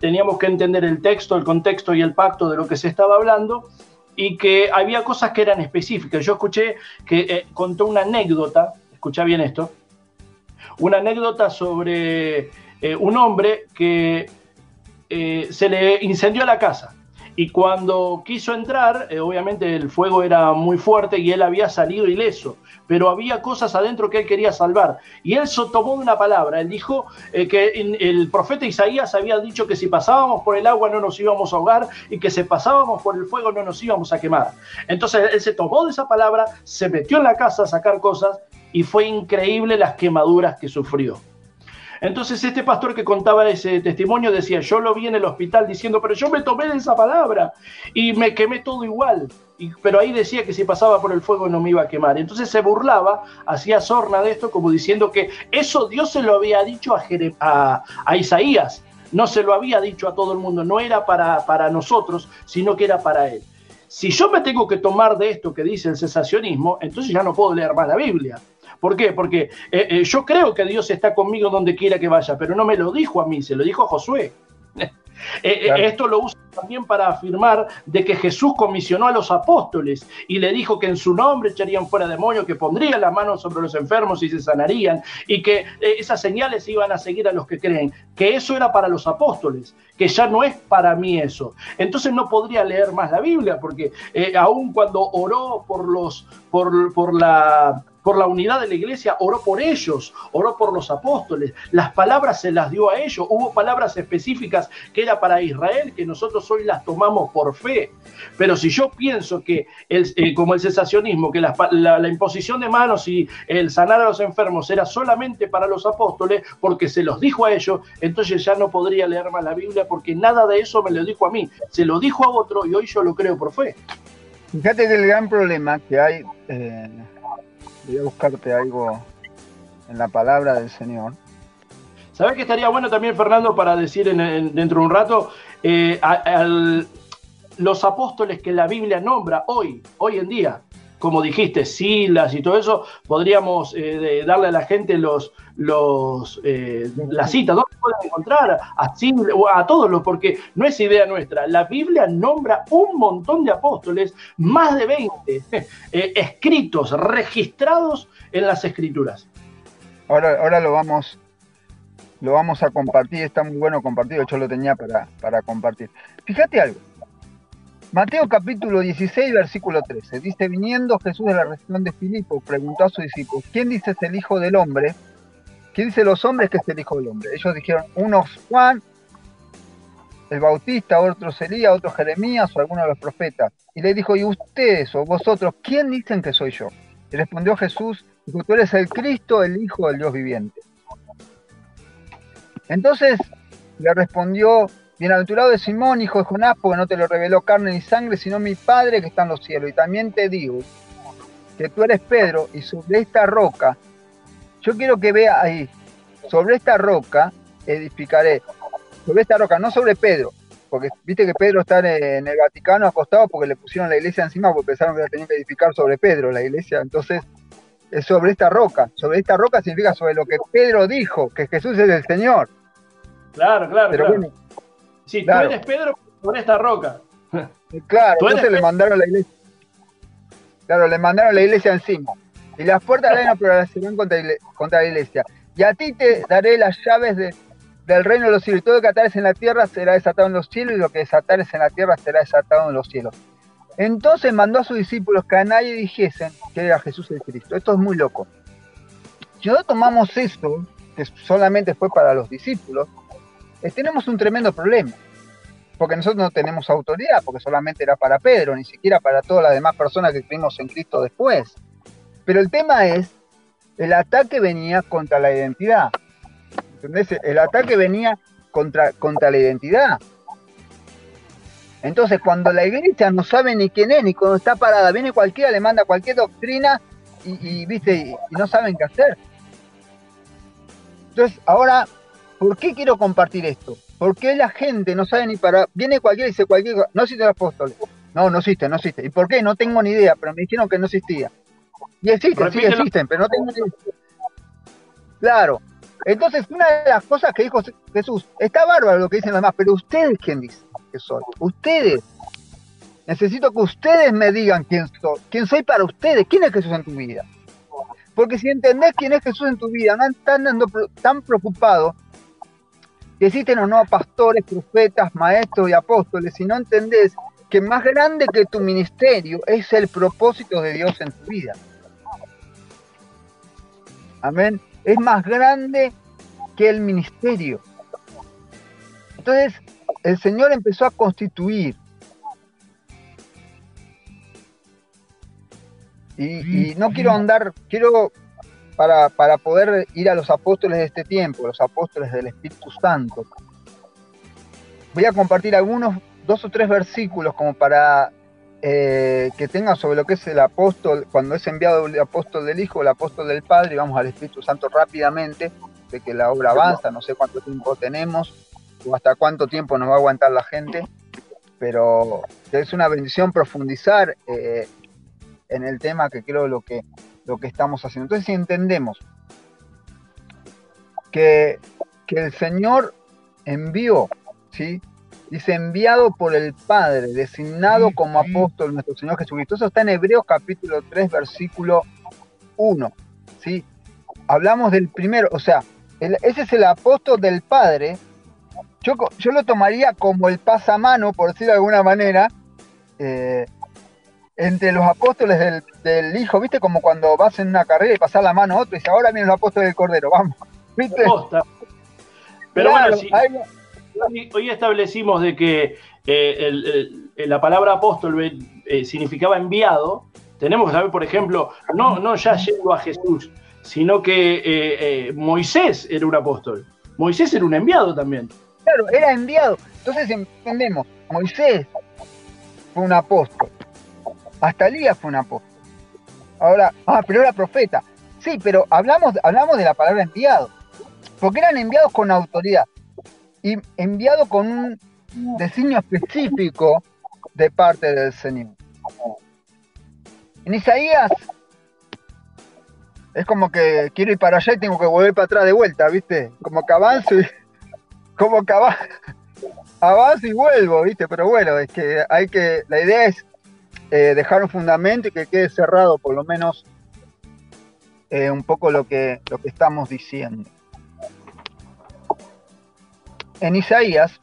teníamos que entender el texto, el contexto y el pacto de lo que se estaba hablando, y que había cosas que eran específicas. Yo escuché que contó una anécdota, escucha bien esto, una anécdota sobre eh, un hombre que eh, se le incendió la casa. Y cuando quiso entrar, eh, obviamente el fuego era muy fuerte y él había salido ileso, pero había cosas adentro que él quería salvar. Y él tomó una palabra, él dijo que el profeta Isaías había dicho que si pasábamos por el agua no nos íbamos a ahogar y que si pasábamos por el fuego no nos íbamos a quemar. Entonces él se tomó de esa palabra, se metió en la casa a sacar cosas y fue increíble las quemaduras que sufrió. Entonces este pastor que contaba ese testimonio decía, yo lo vi en el hospital diciendo, pero yo me tomé de esa palabra y me quemé todo igual. Pero ahí decía que si pasaba por el fuego no me iba a quemar. Entonces se burlaba, hacía sorna de esto como diciendo que eso Dios se lo había dicho a, a, Isaías, no se lo había dicho a todo el mundo, no era para, para nosotros, sino que era para él. Si yo me tengo que tomar de esto que dice el cesacionismo, entonces ya no puedo leer más la Biblia. ¿Por qué? Porque eh, eh, yo creo que Dios está conmigo donde quiera que vaya, pero no me lo dijo a mí, se lo dijo a Josué. Eh, esto lo usa también para afirmar de que Jesús comisionó a los apóstoles y le dijo que en su nombre echarían fuera demonios, que pondrían las manos sobre los enfermos y se sanarían, y que esas señales iban a seguir a los que creen, que eso era para los apóstoles, que ya no es para mí eso. Entonces no podría leer más la Biblia, porque aun cuando oró por los, por, por la por la unidad de la iglesia, oró por ellos, oró por los apóstoles, las palabras se las dio a ellos, hubo palabras específicas que era para Israel, que nosotros hoy las tomamos por fe. Pero si yo pienso que, el, eh, como el cesacionismo, que la, la, imposición de manos y el sanar a los enfermos era solamente para los apóstoles, porque se los dijo a ellos, entonces ya no podría leer más la Biblia, porque nada de eso me lo dijo a mí, se lo dijo a otro y hoy yo lo creo por fe. Fíjate que el gran problema que hay... Eh Voy a buscarte algo en la palabra del Señor. ¿Sabes que estaría bueno también, Fernando, para decir dentro de un rato, eh, los apóstoles que la Biblia nombra hoy, hoy en día, como dijiste, Silas y todo eso, podríamos eh, darle a la gente los, los, eh, la cita, ¿dónde pueden encontrar? A, a todos los, porque no es idea nuestra. La Biblia nombra un montón de apóstoles, más de 20 eh, escritos, registrados en las escrituras. Ahora, ahora lo vamos lo vamos a compartir, está muy bueno compartido, yo lo tenía para, para compartir. Fíjate algo, Mateo capítulo 16, versículo 13. Dice, viniendo Jesús de la región de Filipo, preguntó a sus discípulos, ¿quién dice es el Hijo del Hombre? ¿Quién dice los hombres que es el Hijo del Hombre? Ellos dijeron, unos Juan, el Bautista, otros Elías, otros Jeremías o alguno de los profetas. Y le dijo, ¿y ustedes o vosotros, quién dicen que soy yo? Y respondió Jesús, dijo, tú eres el Cristo, el Hijo del Dios viviente. Entonces le respondió Bienaventurado de Simón, hijo de Jonás, porque no te lo reveló carne ni sangre, sino mi Padre que está en los cielos. Y también te digo que tú eres Pedro y sobre esta roca, yo quiero que vea ahí, sobre esta roca edificaré. Sobre esta roca, no sobre Pedro, porque viste que Pedro está en el Vaticano acostado porque le pusieron la iglesia encima porque pensaron que la tenían que edificar sobre Pedro, la iglesia. Entonces, es sobre esta roca. Sobre esta roca significa sobre lo que Pedro dijo, que Jesús es el Señor. Claro, claro. Pero bueno, si tú eres Pedro, por esta roca. Claro, entonces le mandaron la iglesia. Claro, le mandaron la iglesia encima. Y las puertas de la prevalecerán contra, contra la iglesia. Y a ti te daré las llaves del reino de los cielos. Y todo lo que atares en la tierra será desatado en los cielos, y lo que desatares en la tierra será desatado en los cielos. Entonces mandó a sus discípulos que a nadie dijesen que era Jesús el Cristo. Esto es muy loco. Si no tomamos esto, que solamente fue para los discípulos, eh, tenemos un tremendo problema. Porque nosotros no tenemos autoridad, porque solamente era para Pedro, ni siquiera para todas las demás personas que creímos en Cristo después. Pero el tema es, el ataque venía contra la identidad. ¿Entendés? El ataque venía contra, contra la identidad. Entonces, cuando la iglesia no sabe ni quién es, ni cuando está parada, viene cualquiera, le manda cualquier doctrina y, ¿viste? y no saben qué hacer. Entonces, ahora ¿Por qué quiero compartir esto? Porque la gente no sabe ni para. Viene cualquiera y dice cualquier cosa. No existen los apóstoles. No, no existe, no existe. ¿Y por qué? No tengo ni idea, pero me dijeron que no existía. Y existen, sí existen, pero no tengo ni idea. Claro. Entonces, una de las cosas que dijo Jesús, está bárbaro lo que dicen los demás, pero ustedes quién dicen soy. Ustedes. Necesito que ustedes me digan quién soy. ¿Quién soy para ustedes? ¿Quién es Jesús en tu vida? Porque si entendés quién es Jesús en tu vida, no están tan preocupados que existen o no pastores, profetas, maestros y apóstoles, si no entendés que más grande que tu ministerio es el propósito de Dios en tu vida. Amén. Es más grande que el ministerio. Entonces, el Señor empezó a constituir. Y, y no quiero andar, quiero para, poder ir a los apóstoles de este tiempo, los apóstoles del Espíritu Santo. Voy a compartir algunos, dos o tres versículos como para eh, que tengan sobre lo que es el apóstol, cuando es enviado el apóstol del Hijo, el apóstol del Padre, y vamos al Espíritu Santo rápidamente, de que la obra avanza, no sé cuánto tiempo tenemos o hasta cuánto tiempo nos va a aguantar la gente, pero es una bendición profundizar eh, en el tema que creo lo que lo que estamos haciendo. Entonces, si entendemos que, el Señor envió, ¿sí? Dice enviado por el Padre, designado como apóstol nuestro Señor Jesucristo. Eso está en Hebreos capítulo 3, versículo 1. ¿sí? Hablamos del primero, o sea, ese es el apóstol del Padre. Yo, yo lo tomaría como el pasamano, por decirlo de alguna manera, eh, entre los apóstoles del, Hijo, ¿viste? Como cuando vas en una carrera y pasas la mano a otro y dice, ahora vienen los apóstoles del Cordero, vamos. ¿Viste? Pero bueno, hoy, establecimos de que eh, la palabra apóstol eh, significaba enviado, tenemos que saber, por ejemplo, no, no ya llegó a Jesús, sino que eh, Moisés era un apóstol. Moisés era un enviado también. Claro, era enviado. Entonces entendemos, Moisés fue un apóstol. Hasta Elías fue un apóstol. Ahora, ah, pero era profeta. Sí, pero hablamos, hablamos de la palabra enviado. Porque eran enviados con autoridad. Y enviados con un designio específico de parte del Señor. En Isaías es como que quiero ir para allá y tengo que volver para atrás de vuelta, ¿viste? Como que avanzo y. Como que avanzo y vuelvo, ¿viste? Pero bueno, es que hay que. La idea es eh, dejar un fundamento y que quede cerrado por lo menos eh, un poco lo que, lo que estamos diciendo. En Isaías,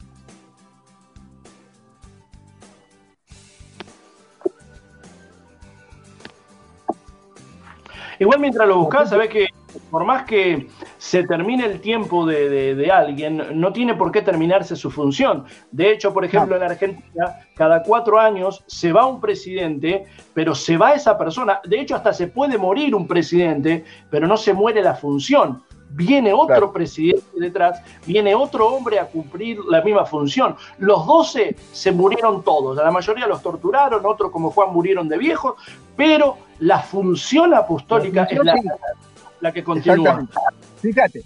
Igual mientras lo buscas, sabes que por más que se termine el tiempo de, alguien, no tiene por qué terminarse su función. De hecho, por ejemplo, en Argentina, cada cuatro años se va un presidente, pero se va esa persona. De hecho, hasta se puede morir un presidente, pero no se muere la función. viene otro presidente detrás, viene otro hombre a cumplir la misma función. Los doce se murieron todos, la mayoría los torturaron, otros como Juan murieron de viejos, pero la función apostólica es la, la que continúa. Fíjate,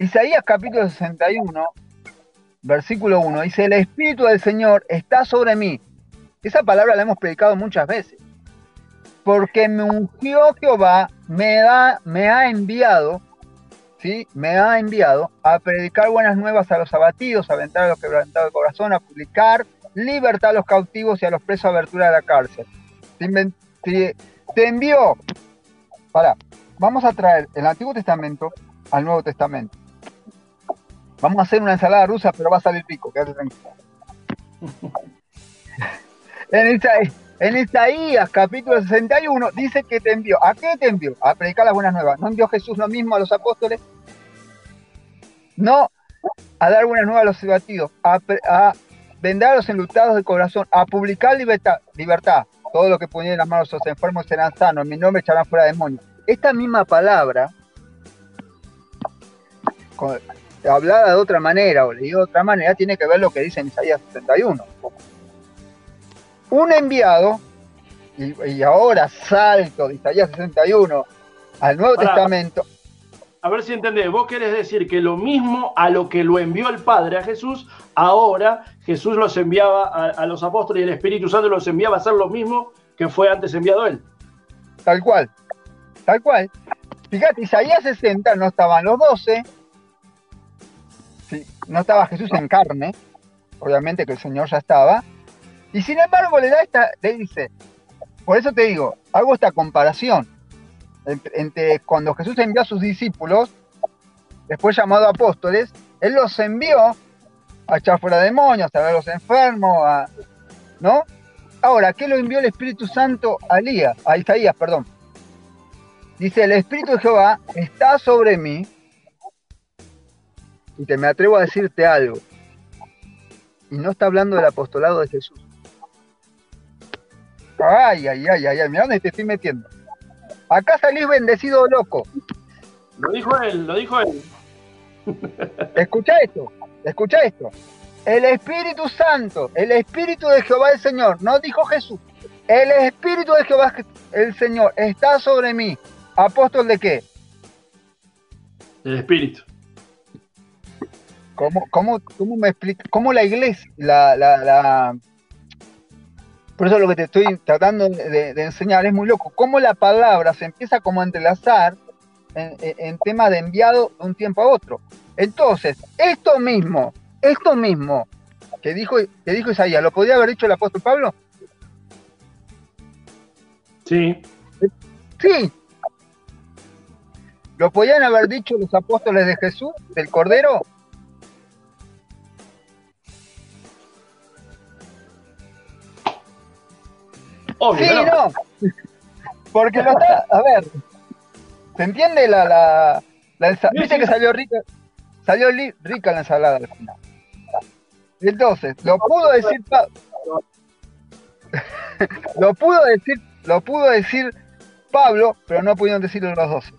Isaías capítulo 61, versículo 1, dice, el Espíritu del Señor está sobre mí. Esa palabra la hemos predicado muchas veces. Porque me ungió Jehová, me, da, me ha enviado, ¿sí? Me ha enviado a predicar buenas nuevas a los abatidos, a aventar a los quebrantados de corazón, a publicar libertad a los cautivos y a los presos abertura de la cárcel. Te, envió, vamos a traer el Antiguo Testamento al Nuevo Testamento. Vamos a hacer una ensalada rusa, pero va a salir pico, quédate tranquilo. en, Isaías, capítulo 61 dice que te envió. ¿A qué te envió? A predicar las buenas nuevas. ¿No envió Jesús lo mismo a los apóstoles? No a dar buenas nuevas a los abatidos, a, a vender a los enlutados de corazón, a publicar libertad, libertad. Todo lo que ponía en las manos a los enfermos serán sanos, en mi nombre echarán fuera demonios. Esta misma palabra hablada de otra manera o leída de otra manera, tiene que ver lo que dice en Isaías 61. Un enviado, y, ahora salto de Isaías 61 al Nuevo Testamento. A ver si entendés, vos querés decir que lo mismo a lo que lo envió el Padre a Jesús, ahora Jesús los enviaba a, a los apóstoles y el Espíritu Santo los enviaba a hacer lo mismo que fue antes enviado él. Tal cual, tal cual. Fíjate, Isaías 60 no estaban los 12, no estaba Jesús en carne, obviamente que el Señor ya estaba, y sin embargo le da esta, le dice, por eso te digo, hago esta comparación entre cuando Jesús envió a sus discípulos, después llamado apóstoles, él los envió a echar fuera demonios, a ver a los enfermos, ¿no? Ahora, ¿qué lo envió el Espíritu Santo a Elías, a Isaías, perdón? Dice, el Espíritu de Jehová está sobre mí y te me atrevo a decirte algo. Y no está hablando del apostolado de Jesús. Ay, ay, ay, ay, ay, mira dónde te estoy metiendo. Acá salís bendecido loco. Lo dijo él, lo dijo él. Escucha esto, escucha esto. El Espíritu Santo, el Espíritu de Jehová el Señor, no dijo Jesús. El Espíritu de Jehová el Señor está sobre mí. ¿Apóstol de qué? El Espíritu. ¿Cómo, cómo, cómo me explica? ¿Cómo la iglesia, la, la, la... Por eso lo que te estoy tratando de, enseñar es muy loco. Cómo la palabra se empieza como a entrelazar en, en, tema de enviado de un tiempo a otro. Entonces, esto mismo, esto mismo que dijo, que dijo Isaías, ¿lo podía haber dicho el apóstol Pablo? Sí. Sí. ¿Lo podían haber dicho los apóstoles de Jesús, del Cordero? Sí, no. Porque lo está. A ver. ¿Se entiende la. la, la Viste que salió rica. Salió rica la ensalada al final. Entonces, lo pudo decir. lo pudo decir. Lo pudo decir Pablo, pero no pudieron decirlo los dos.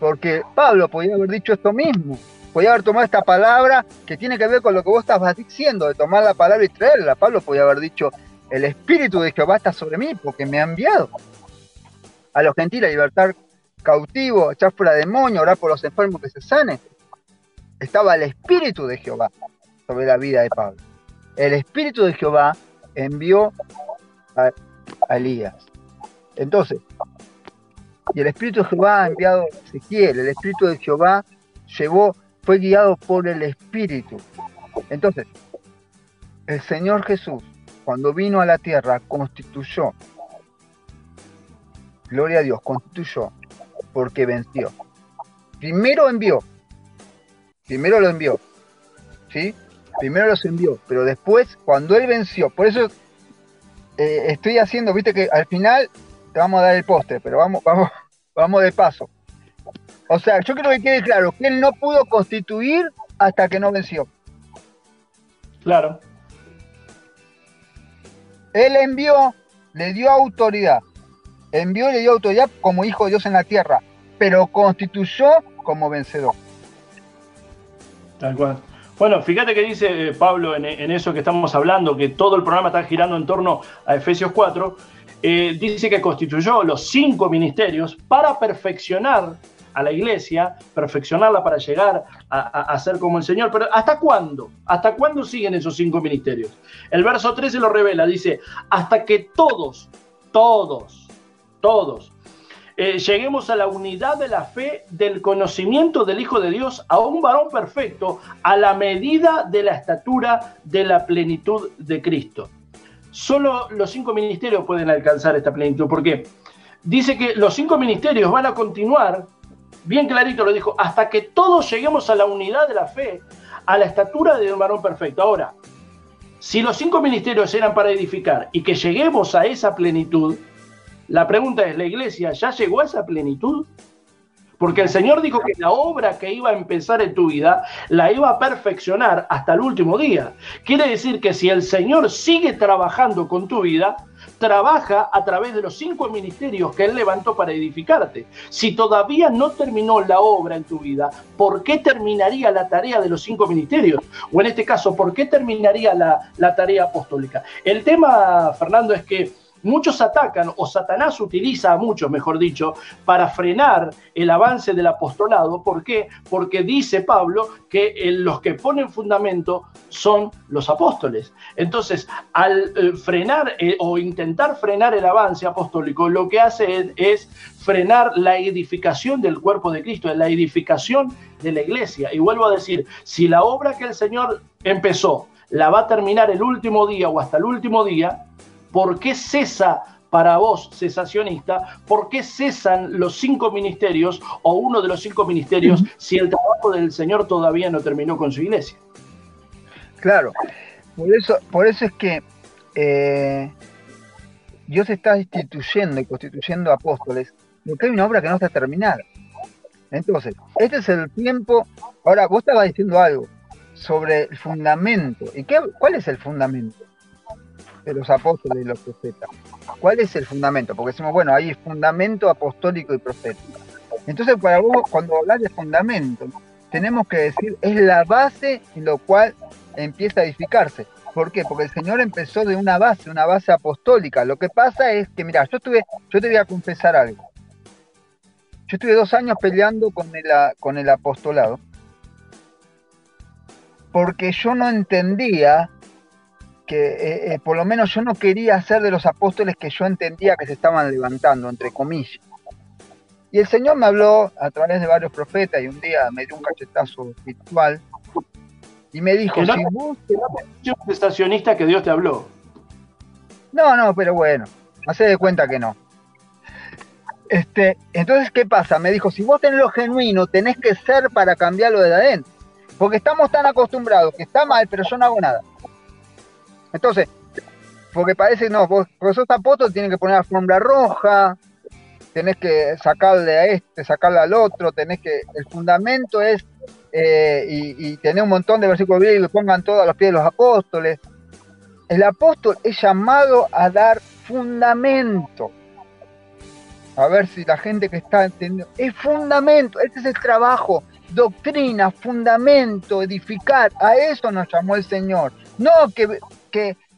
Porque Pablo podía haber dicho esto mismo podía haber tomado esta palabra que tiene que ver con lo que vos estabas diciendo, de tomar la palabra y traerla. Pablo podía haber dicho, el Espíritu de Jehová está sobre mí porque me ha enviado a los gentiles a libertar cautivos, a echar fuera demonios, orar por los enfermos que se sanen. Estaba el Espíritu de Jehová sobre la vida de Pablo. El Espíritu de Jehová envió a, a Elías. Entonces, y el Espíritu de Jehová ha enviado a Ezequiel, el Espíritu de Jehová llevó fue guiado por el Espíritu. Entonces, el Señor Jesús, cuando vino a la tierra, constituyó, gloria a Dios, constituyó, porque venció. Primero envió, primero lo envió, ¿sí? Primero los envió, pero después, cuando Él venció, por eso eh, estoy haciendo, viste que al final te vamos a dar el postre, pero vamos, vamos, vamos de paso. O sea, yo quiero que quede claro que él no pudo constituir hasta que no venció. Claro. Él envió, le dio autoridad. Envió y le dio autoridad como hijo de Dios en la tierra. pero constituyó como vencedor. Tal cual. Bueno, fíjate que dice eh, Pablo en, eso que estamos hablando, que todo el programa está girando en torno a Efesios 4, eh, dice que constituyó los cinco ministerios para perfeccionar a la iglesia, perfeccionarla para llegar a, ser como el Señor. Pero ¿hasta cuándo? ¿Hasta cuándo siguen esos cinco ministerios? El verso 13 lo revela, dice, hasta que todos, todos, todos, eh, lleguemos a la unidad de la fe, del conocimiento del Hijo de Dios, a un varón perfecto, a la medida de la estatura de la plenitud de Cristo. Solo los cinco ministerios pueden alcanzar esta plenitud, porque dice que los cinco ministerios van a continuar bien clarito lo dijo, hasta que todos lleguemos a la unidad de la fe, a la estatura de un varón perfecto. Ahora, si los cinco ministerios eran para edificar y que lleguemos a esa plenitud, la pregunta es, ¿la iglesia ya llegó a esa plenitud? Porque el Señor dijo que la obra que iba a empezar en tu vida la iba a perfeccionar hasta el último día. Quiere decir que si el Señor sigue trabajando con tu vida, trabaja a través de los cinco ministerios que Él levantó para edificarte. Si todavía no terminó la obra en tu vida, ¿por qué terminaría la tarea de los cinco ministerios? O en este caso, ¿por qué terminaría la, la tarea apostólica? El tema, Fernando, es que Muchos atacan, o Satanás utiliza a muchos, mejor dicho, para frenar el avance del apostolado. ¿Por qué? Porque dice Pablo que eh, los que ponen fundamento son los apóstoles. Entonces, al eh, frenar eh, o intentar frenar el avance apostólico, lo que hace es, frenar la edificación del cuerpo de Cristo, la edificación de la iglesia. Y vuelvo a decir, si la obra que el Señor empezó la va a terminar el último día o hasta el último día, ¿Por qué cesa para vos, cesacionista, por qué cesan los cinco ministerios o uno de los cinco ministerios si el trabajo del Señor todavía no terminó con su iglesia? Claro, por eso, por eso es que eh, Dios está instituyendo y constituyendo apóstoles, porque hay una obra que no está terminada. Entonces, este es el tiempo. Ahora, vos estabas diciendo algo sobre el fundamento. ¿Y qué, cuál es el fundamento? De los apóstoles y los profetas. ¿Cuál es el fundamento? Porque decimos, bueno, hay fundamento apostólico y profético. Entonces, para vos, cuando hablas de fundamento, tenemos que decir, es la base en lo cual empieza a edificarse. ¿Por qué? Porque el Señor empezó de una base, una base apostólica. Lo que pasa es que, mira, yo estuve, yo te voy a confesar algo. Yo estuve dos años peleando con el, con el apostolado, porque yo no entendía que eh, eh, por lo menos yo no quería ser de los apóstoles que yo entendía que se estaban levantando, entre comillas. Y el Señor me habló a través de varios profetas y un día me dio un cachetazo espiritual y me dijo, si vos... estacionista que Dios te habló. No, no, pero bueno, hace de cuenta que no. Este, entonces, ¿qué pasa? Me dijo, si vos tenés lo genuino, tenés que ser para cambiarlo de adentro. Porque estamos tan acostumbrados que está mal, pero yo no hago nada. Entonces, porque parece, no, vos, porque sos tienen que poner alfombra roja, tenés que sacarle a este, sacarle al otro, tenés que, el fundamento es, eh, y, tener un montón de versículos bíblicos que pongan todo a los pies de los apóstoles. El apóstol es llamado a dar fundamento. A ver si la gente que está entendiendo, es fundamento, este es el trabajo, doctrina, fundamento, edificar, a eso nos llamó el Señor. No que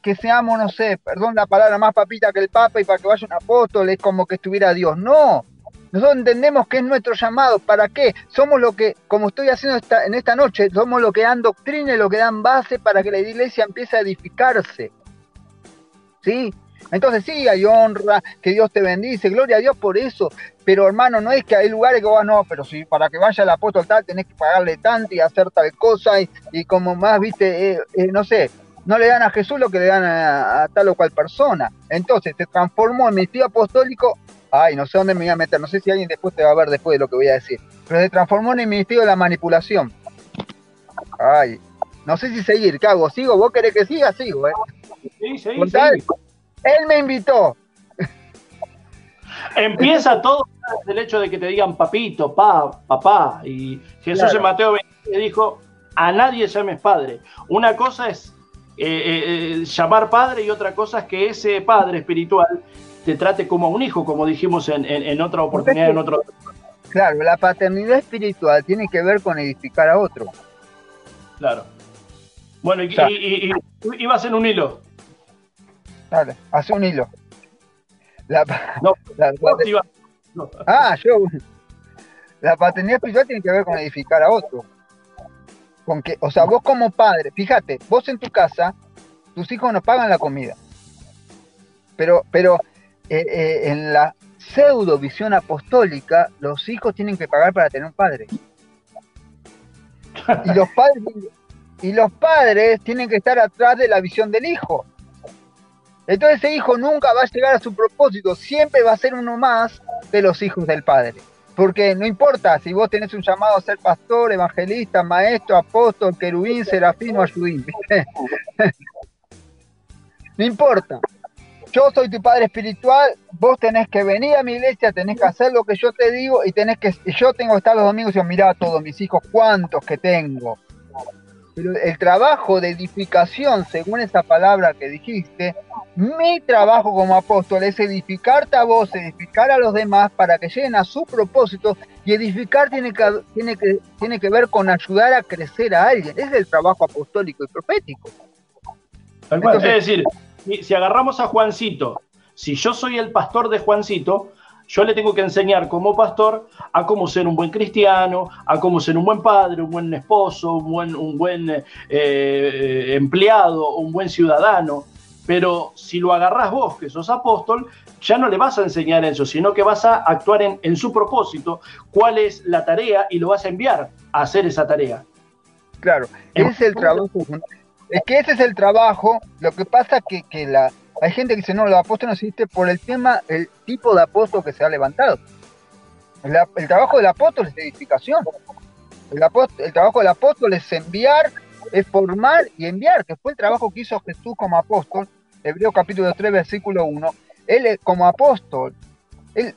que, seamos, no sé, perdón la palabra, más papita que el Papa y para que vaya un apóstol es como que estuviera Dios. No, nosotros entendemos que es nuestro llamado. ¿Para qué? Somos lo que, como estoy haciendo esta, en esta noche, somos lo que dan doctrina y lo que dan base para que la iglesia empiece a edificarse. ¿Sí? Entonces sí, hay honra, que Dios te bendice, gloria a Dios por eso. Pero hermano, no es que hay lugares que vos no, pero si para que vaya el apóstol tal tenés que pagarle tanto y hacer tal cosa y, como más, viste, eh, eh, no sé, no le dan a Jesús lo que le dan a, tal o cual persona. Entonces se transformó en ministerio apostólico. Ay, no sé dónde me voy a meter, no sé si alguien después te va a ver después de lo que voy a decir. Pero se transformó en el ministerio de la manipulación. Ay, no sé si seguir, ¿qué hago? ¿Sigo? ¿Vos querés que siga? Sigo, ¿eh? Sí, sí, sí. Él me invitó. Empieza todo desde el hecho de que te digan papito, pa, papá. Y Jesús en Mateo 20 dijo, a nadie llames padre. Una cosa es eh, eh, eh, llamar padre y otra cosa es que ese padre espiritual te trate como un hijo, como dijimos en, otra oportunidad, en otro... Claro, la paternidad espiritual tiene que ver con edificar a otro. Claro. Bueno, y, y, ibas en un hilo. Dale, hace un hilo. La, no, Ah, yo. La paternidad espiritual tiene que ver con edificar a otro. O sea, vos como padre, fíjate, vos en tu casa, tus hijos no pagan la comida. Pero, pero eh, eh, en la pseudo visión apostólica, los hijos tienen que pagar para tener un padre. Y los padres, y los padres tienen que estar atrás de la visión del hijo. Entonces ese hijo nunca va a llegar a su propósito, siempre va a ser uno más de los hijos del padre. Porque no importa si vos tenés un llamado a ser pastor, evangelista, maestro, apóstol, querubín, serafín o ayudín. no importa. Yo soy tu padre espiritual, vos tenés que venir a mi iglesia, tenés que hacer lo que yo te digo y tenés que, yo tengo que estar los domingos y mirar a todos mis hijos, cuántos que tengo. Pero el trabajo de edificación, según esa palabra que dijiste, mi trabajo como apóstol es edificarte a vos, edificar a los demás para que lleguen a su propósito y edificar tiene que, tiene que, tiene que ver con ayudar a crecer a alguien. es el trabajo apostólico y profético. es decir, si agarramos a Juancito, si yo soy el pastor de Juancito, yo le tengo que enseñar como pastor a cómo ser un buen cristiano, a cómo ser un buen padre, un buen esposo, un buen, un buen eh, eh, empleado, un buen ciudadano. Pero si lo agarrás vos, que sos apóstol, ya no le vas a enseñar eso, sino que vas a actuar en, su propósito, cuál es la tarea y lo vas a enviar a hacer esa tarea. Claro, ese es el trabajo. Es que ese es el trabajo. Lo que pasa que, que la, hay gente que dice, no, los apóstoles no existe por el tema, el tipo de apóstol que se ha levantado. El, trabajo del apóstol es edificación. El, el trabajo del apóstol es enviar, es formar y enviar, que fue el trabajo que hizo Jesús como apóstol. Hebreo capítulo 3, versículo 1. Él como apóstol,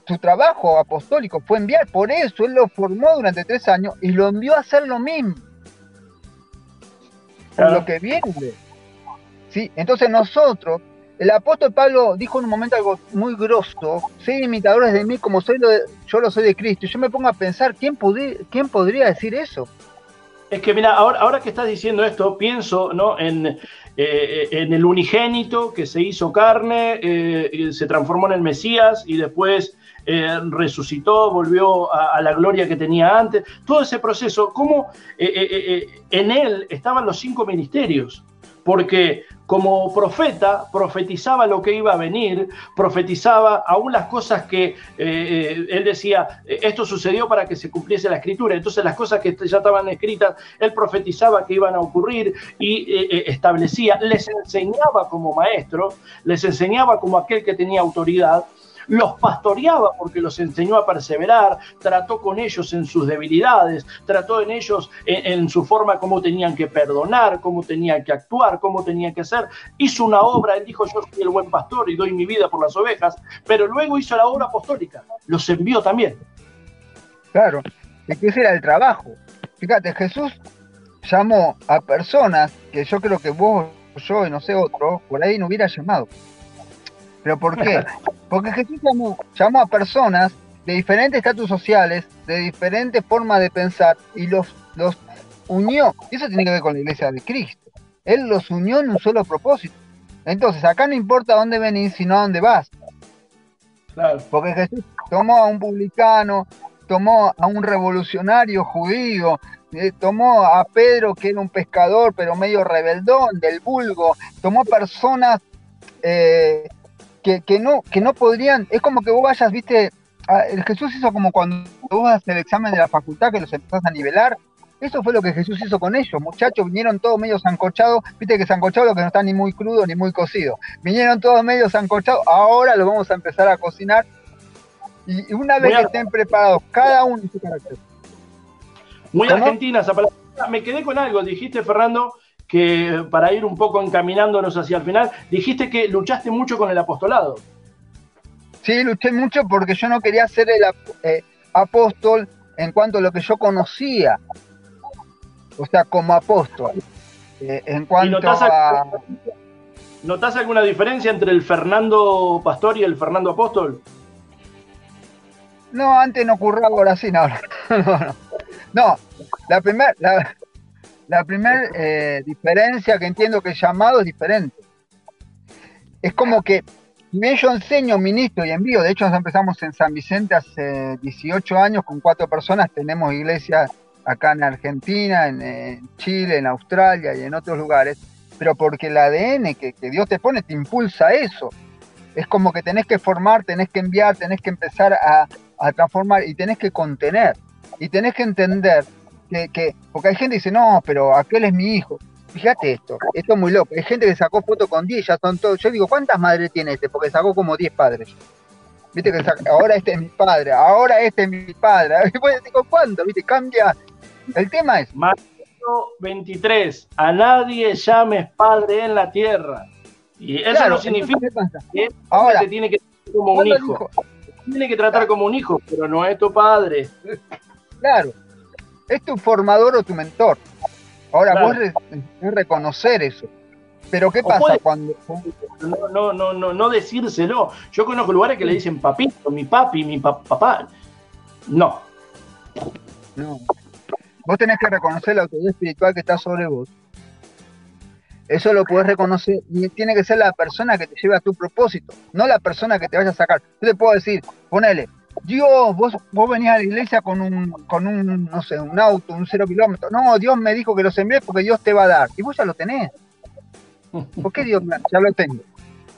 su trabajo apostólico fue enviar, por eso él lo formó durante tres años y lo envió a hacer lo mismo. Por lo que viene. ¿Sí? Entonces nosotros el apóstol Pablo dijo en un momento algo muy grosso, sean imitadores de mí como soy yo lo soy de Cristo. Yo me pongo a pensar, ¿quién, quién podría decir eso? Es que mira, ahora, que estás diciendo esto, pienso ¿no? en, eh, en el unigénito que se hizo carne, eh, se transformó en el Mesías y después eh, resucitó, volvió a, a, la gloria que tenía antes. Todo ese proceso, cómo en él estaban los cinco ministerios porque como profeta profetizaba lo que iba a venir, profetizaba aún las cosas que eh, eh, él decía, esto sucedió para que se cumpliese la escritura, entonces las cosas que ya estaban escritas, él profetizaba que iban a ocurrir y eh, establecía, les enseñaba como maestro, les enseñaba como aquel que tenía autoridad los pastoreaba porque los enseñó a perseverar, trató con ellos en sus debilidades, trató en ellos en, su forma cómo tenían que perdonar, cómo tenían que actuar, cómo tenían que ser. Hizo una obra, él dijo, yo soy el buen pastor y doy mi vida por las ovejas, pero luego hizo la obra apostólica, los envió también. Claro, es que ese era el trabajo. Fíjate, Jesús llamó a personas que yo creo que vos, yo y no sé otro, por ahí no hubiera llamado. ¿Pero por qué? Porque Jesús llamó, a personas de diferentes estatus sociales, de diferentes formas de pensar y los, los unió. Eso tiene que ver con la iglesia de Cristo. Él los unió en un solo propósito. Entonces, acá no importa dónde venís, sino a dónde vas. Porque Jesús tomó a un publicano, tomó a un revolucionario judío, eh, tomó a Pedro, que era un pescador, pero medio rebeldón, del vulgo, tomó personas eh, que, no, que no podrían, es como que vos vayas, viste, el Jesús hizo como cuando vos vas el examen de la facultad que los empezás a nivelar, eso fue lo que Jesús hizo con ellos, muchachos, vinieron todos medio zancochados, viste que zancochado lo que no está ni muy crudo ni muy cocido, vinieron todos medio zancochados, ahora lo vamos a empezar a cocinar, y una vez que estén preparados, cada uno su carácter. Muy argentina esa palabra. Me quedé con algo, dijiste Fernando, que para ir un poco encaminándonos hacia el final, dijiste que luchaste mucho con el apostolado. Sí, luché mucho porque yo no quería ser el eh, apóstol en cuanto a lo que yo conocía, o sea, como apóstol. Eh, en cuanto a... ¿Notas alguna diferencia entre el Fernando Pastor y el Fernando Apóstol? No, antes no ocurrió ahora sí, no. no, la primera la, la primer, eh, diferencia que entiendo que llamado es diferente. Es como que yo enseño, ministro y envío, de hecho nos empezamos en San Vicente hace 18 años con cuatro personas, tenemos iglesias acá en Argentina, en, Chile, en Australia y en otros lugares, pero porque el ADN que, Dios te pone te impulsa eso. Es como que tenés que formar, tenés que enviar, tenés que empezar a, a transformar y tenés que contener y tenés que entender que, porque hay gente que dice, no, pero aquel es mi hijo. Fíjate esto, esto es muy loco. Hay gente que sacó foto con 10, ya son todos. Yo digo, ¿cuántas madres tiene este? Porque sacó como 10 padres. Viste que ahora este es mi padre, ahora este es mi padre. Después digo, ¿cuándo? Viste, cambia. El tema es. Mateo 23, a nadie llames padre en la tierra. Y eso no significa que ahora te tiene que tratar como un hijo. Tiene que tratar como un hijo, pero no es tu padre. Claro, es tu formador o tu mentor. Ahora, vos es reconocer eso. Pero ¿qué pasa cuando.? No, no, no, no, decírselo. Yo conozco lugares que le dicen papito, mi papi, mi papá. No. No. Vos tenés que reconocer la autoridad espiritual que está sobre vos. Eso lo podés reconocer y tiene que ser la persona que te lleve a tu propósito, no la persona que te vaya a sacar. Yo te puedo decir, ponele, Dios, vos, vos venías a la iglesia con un, con un, no sé, un auto, un cero kilómetro. No, Dios me dijo que los envié porque Dios te va a dar. Y vos ya lo tenés. ¿Por qué Dios ya lo tengo?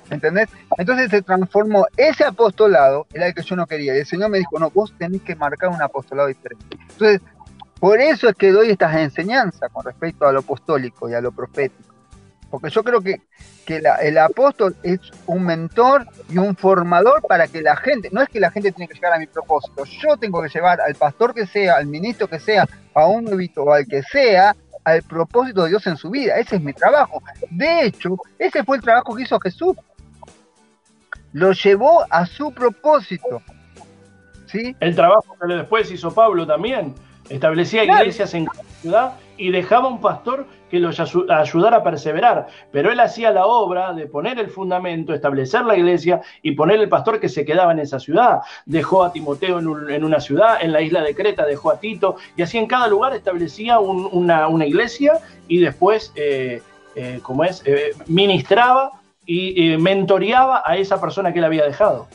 ¿Entendés? Entonces se transformó ese apostolado, era el que yo no quería. Y el Señor me dijo, no, vos tenés que marcar un apostolado diferente. Entonces, por eso es que doy estas enseñanzas con respecto a lo apostólico y a lo profético. Porque yo creo que, el apóstol es un mentor y un formador para que la gente, no es que la gente tiene que llegar a mi propósito, yo tengo que llevar al pastor que sea, al ministro que sea, a un nuevito o al que sea, al propósito de Dios en su vida. Ese es mi trabajo. De hecho, ese fue el trabajo que hizo Jesús. Lo llevó a su propósito. ¿Sí? El trabajo que después hizo Pablo también. Establecía iglesias en cada ciudad y dejaba un pastor que los ayudara a perseverar. Pero él hacía la obra de poner el fundamento, establecer la iglesia y poner el pastor que se quedaba en esa ciudad. Dejó a Timoteo en, una ciudad, en la isla de Creta dejó a Tito, y así en cada lugar establecía una, iglesia y después, eh, eh, como es, eh, ministraba y mentoreaba a esa persona que él había dejado.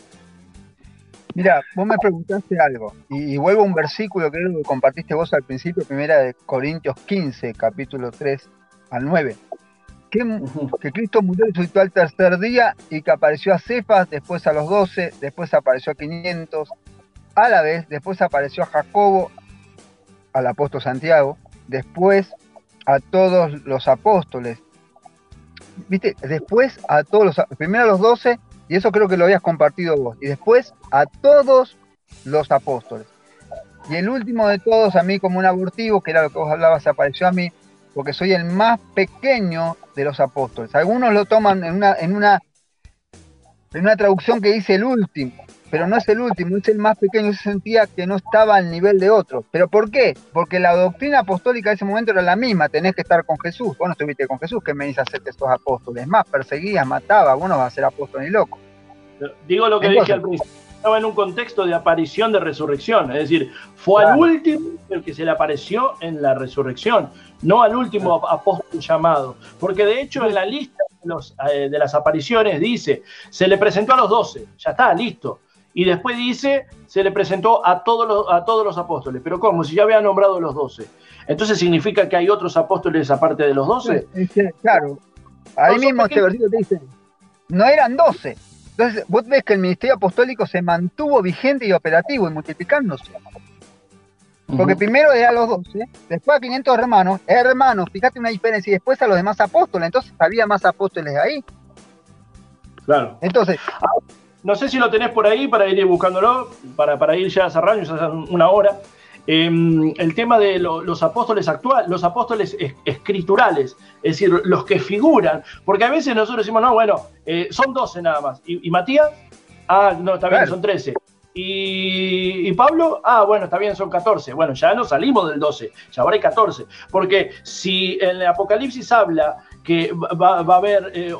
Mira, vos me preguntaste algo, y, vuelvo a un versículo que compartiste vos al principio, primera de Corintios 15, capítulo 3 al 9. Que, que Cristo murió resucitó al tercer día y que apareció a Cefas, después a los 12, después apareció a 500, a la vez, después apareció a Jacobo, al apóstol Santiago, después a todos los apóstoles. ¿Viste? Después a todos los, primero a los 12 y eso creo que lo habías compartido vos. Y después a todos los apóstoles. Y el último de todos, a mí como un abortivo, que era lo que vos hablabas, apareció a mí, porque soy el más pequeño de los apóstoles. Algunos lo toman en una, en una, en una traducción que dice el último pero no es el último, es el más pequeño, se sentía que no estaba al nivel de otros. ¿Pero por qué? Porque la doctrina apostólica de ese momento era la misma, tenés que estar con Jesús. Vos no estuviste con Jesús, ¿qué me dices hacerte estos apóstoles? Más, perseguías, mataba, vos no vas a ser apóstol ni loco. Digo lo que dije al principio, estaba en un contexto de aparición de resurrección, es decir, fue al último el que se le apareció en la resurrección, no al último apóstol llamado, porque de hecho en la lista de, los, eh, de las apariciones dice, se le presentó a los doce, ya está, listo, y después dice, se le presentó a todos los, a todos los apóstoles. Pero ¿cómo? Si ya había nombrado los doce. Entonces significa que hay otros apóstoles aparte de los doce. claro. Ahí mismo este versículo te dice, no eran doce. Entonces vos ves que el ministerio apostólico se mantuvo vigente y operativo y multiplicándose. Porque primero era a los doce, después a 500 hermanos, hermanos, fíjate una diferencia, y después a los demás apóstoles, entonces había más apóstoles ahí. Claro. Entonces, no sé si lo tenés por ahí para ir buscándolo, para, para ir ya cerrando, ya una hora. Em, el tema de los apóstoles actuales, los apóstoles escriturales, es decir, los que figuran, porque a veces nosotros decimos, no, bueno, eh, son 12 nada más. ¿Y, Matías? Ah, no, está bien, son 13. Y, y, Pablo, ah, bueno, está bien, son 14. Bueno, ya no salimos del 12, ya ahora hay 14. Porque si en el Apocalipsis habla que va, a haber, eh,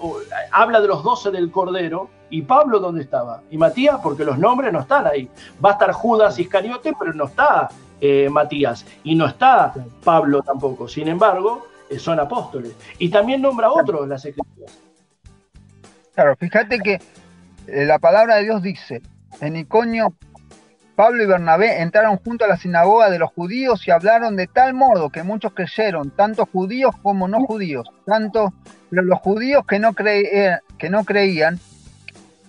habla de los doce del Cordero, ¿y Pablo dónde estaba? ¿Y Matías? Porque los nombres no están ahí. Va a estar Judas Iscariote, pero no está eh, Matías, y no está Pablo tampoco. Sin embargo, eh, son apóstoles. Y también nombra a otros las escrituras. Claro, fíjate que la palabra de Dios dice, en Iconio Pablo y Bernabé entraron junto a la sinagoga de los judíos y hablaron de tal modo que muchos creyeron, tanto judíos como no judíos, tanto los judíos que no, creían, que no creían,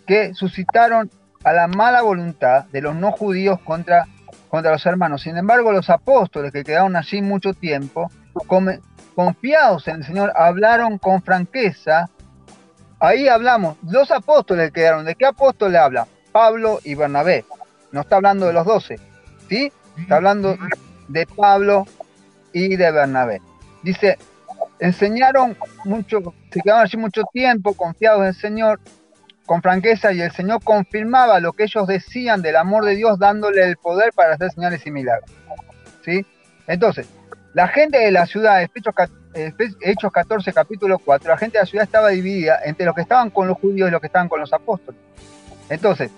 que suscitaron a la mala voluntad de los no judíos contra, contra los hermanos. Sin embargo, los apóstoles que quedaron allí mucho tiempo, confiados en el Señor, hablaron con franqueza. Ahí hablamos, los apóstoles quedaron. ¿De qué apóstoles habla? Pablo y Bernabé no está hablando de los doce, ¿sí? Está hablando de Pablo y de Bernabé. Dice, enseñaron mucho, se quedaron allí mucho tiempo confiados en el Señor con franqueza y el Señor confirmaba lo que ellos decían del amor de Dios dándole el poder para hacer señales y milagros. ¿Sí? Entonces, la gente de la ciudad, Hechos 14, capítulo 4, la gente de la ciudad estaba dividida entre los que estaban con los judíos y los que estaban con los apóstoles. Entonces,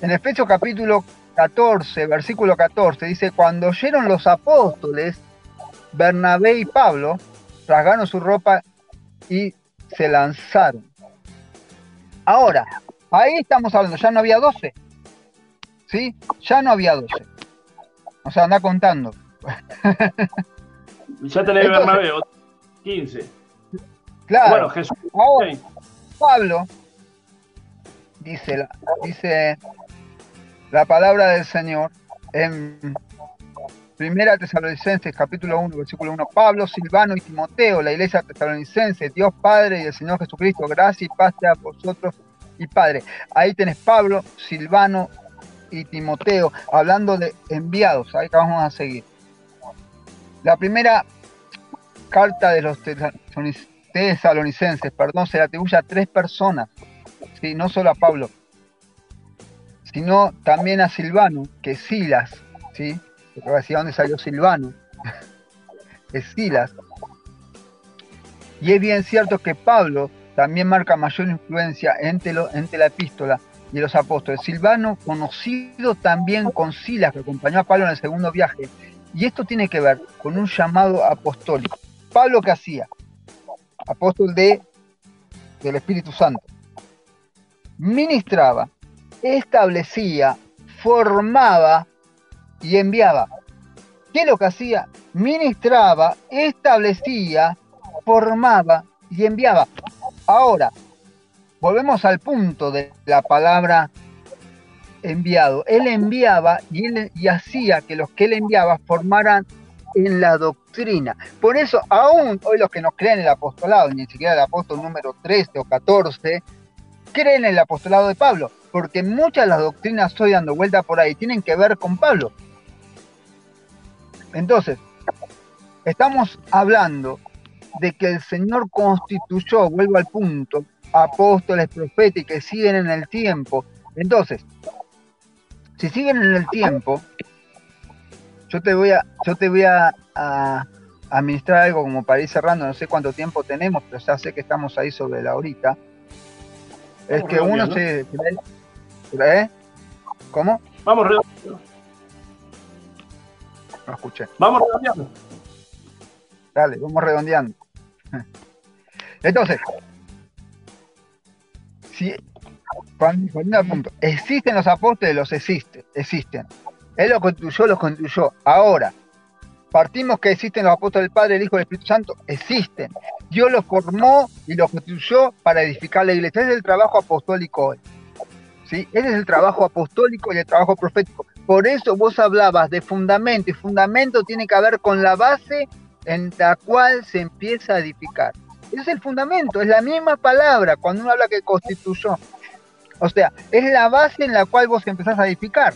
en Efesios capítulo 14, versículo 14, dice, cuando oyeron los apóstoles, Bernabé y Pablo rasgaron su ropa y se lanzaron. Ahora, ahí estamos hablando, ya no había 12. ¿Sí? Ya no había 12. O sea, anda contando. ya tenés Bernabé, 15. Claro. Bueno, Jesús. Ahora, Pablo dice, dice la palabra del Señor en Primera Tesalonicenses, capítulo 1, versículo 1. Pablo, Silvano y Timoteo, la iglesia tesalonicense, Dios Padre y el Señor Jesucristo, gracia y paz a vosotros y Padre. Ahí tenés Pablo, Silvano y Timoteo, hablando de enviados. Ahí vamos a seguir. La primera carta de los tesalonicenses, perdón, se le atribuye a tres personas, ¿sí? no solo a Pablo sino también a Silvano, que es Silas, ¿sí? Decir dónde salió Silvano, es Silas. Y es bien cierto que Pablo también marca mayor influencia entre, entre la epístola y los apóstoles. Silvano, conocido también con Silas, que acompañó a Pablo en el segundo viaje. Y esto tiene que ver con un llamado apostólico. Pablo, ¿qué hacía? Apóstol de, del Espíritu Santo. Ministraba establecía, formaba y enviaba. ¿Qué es lo que hacía? Ministraba, establecía, formaba y enviaba. Ahora, volvemos al punto de la palabra enviado. Él enviaba y, él, y hacía que los que él enviaba formaran en la doctrina. Por eso, aún hoy los que no creen en el apostolado, ni siquiera el apóstol número 13 o 14, creen en el apostolado de Pablo porque muchas de las doctrinas estoy dando vuelta por ahí tienen que ver con Pablo. Entonces, estamos hablando de que el Señor constituyó, vuelvo al punto, apóstoles, profetas y que siguen en el tiempo. Entonces, si siguen en el tiempo, yo te voy a, yo te voy a, administrar algo como para ir cerrando, no sé cuánto tiempo tenemos, pero ya sé que estamos ahí sobre la horita. Es que uno se, ¿Eh? ¿Cómo? Vamos redondeando. No escuché. Vamos redondeando. Dale, vamos redondeando. Entonces, si cuando, punto, existen los apóstoles, los existen, existen. Él los construyó, los construyó. Ahora, partimos que existen los apóstoles del Padre, el Hijo y el Espíritu Santo, existen. Dios los formó y los construyó para edificar la iglesia. es el trabajo apostólico hoy. Ese es el trabajo apostólico y el trabajo profético. Por eso vos hablabas de fundamento, y fundamento tiene que ver con la base en la cual se empieza a edificar. Ese es el fundamento, es la misma palabra cuando uno habla que constituyó. O sea, es la base en la cual vos empezás a edificar.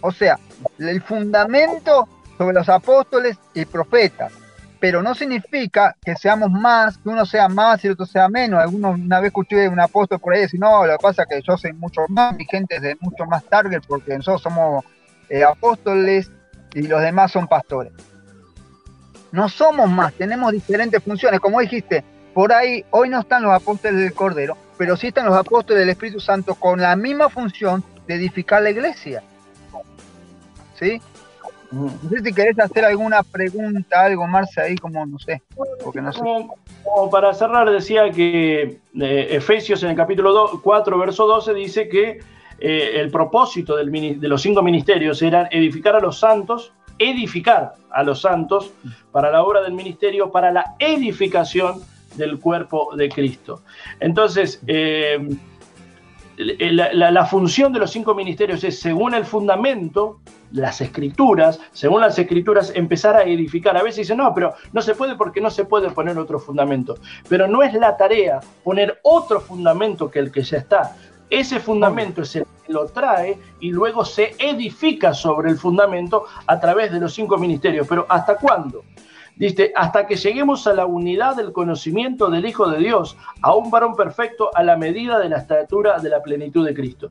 O sea, el fundamento sobre los apóstoles y profetas pero no significa que seamos más, que uno sea más y el otro sea menos. Algunos, una vez escuché un apóstol por ahí decir, no, lo que pasa es que yo soy mucho más, mi gente es de mucho más target porque nosotros somos eh, apóstoles y los demás son pastores. No somos más, tenemos diferentes funciones. Como dijiste, por ahí hoy no están los apóstoles del Cordero, pero sí están los apóstoles del Espíritu Santo con la misma función de edificar la iglesia. ¿Sí? No sé si querés hacer alguna pregunta, algo, Marce, ahí como, no sé. Porque no sé. Como, para cerrar, decía que eh, Efesios en el capítulo 4, verso 12, dice que eh, el propósito del, de los cinco ministerios era edificar a los santos, edificar a los santos para la obra del ministerio, para la edificación del cuerpo de Cristo. Entonces, eh, la, función de los cinco ministerios es, según el fundamento, las escrituras, según las escrituras, empezar a edificar. A veces dicen, no, pero no se puede porque no se puede poner otro fundamento. Pero no es la tarea poner otro fundamento que el que ya está. Ese fundamento es el que lo trae y luego se edifica sobre el fundamento a través de los cinco ministerios. Pero ¿hasta cuándo? Dice, hasta que lleguemos a la unidad del conocimiento del Hijo de Dios, a un varón perfecto a la medida de la estatura de la plenitud de Cristo.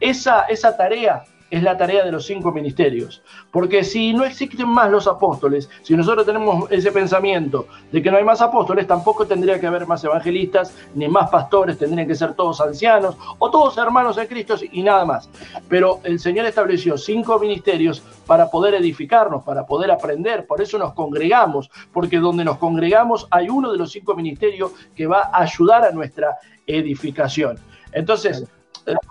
Esa, esa tarea es la tarea de los cinco ministerios. Porque si no existen más los apóstoles, si nosotros tenemos ese pensamiento de que no hay más apóstoles, tampoco tendría que haber más evangelistas, ni más pastores, tendrían que ser todos ancianos o todos hermanos de Cristo y nada más. Pero el Señor estableció cinco ministerios para poder edificarnos, para poder aprender. Por eso nos congregamos, porque donde nos congregamos hay uno de los cinco ministerios que va a ayudar a nuestra edificación. Entonces,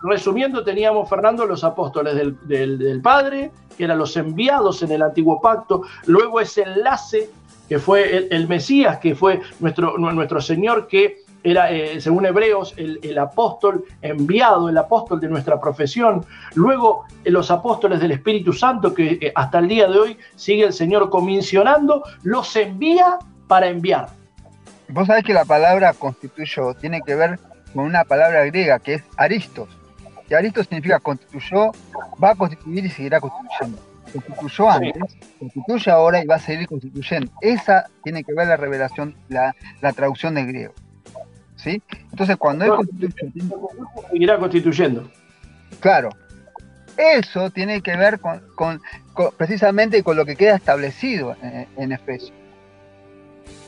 resumiendo, teníamos, Fernando, los apóstoles del, Padre, que eran los enviados en el antiguo pacto, luego ese enlace que fue el, Mesías, que fue nuestro, nuestro Señor, que era, eh, según Hebreos, el, apóstol enviado, el apóstol de nuestra profesión. Luego eh, los apóstoles del Espíritu Santo, que eh, hasta el día de hoy sigue el Señor comisionando, los envía para enviar. Vos sabés que la palabra constituyó tiene que ver con una palabra griega que es aristos. Y aristos significa constituyó, va a constituir y seguirá constituyendo. Constituyó antes, constituye ahora y va a seguir constituyendo. Esa tiene que ver la revelación, la, traducción de griego. ¿Sí? Entonces, cuando él constituye. Seguirá constituyendo. Claro. Eso tiene que ver con, precisamente con lo que queda establecido en, en Efesios.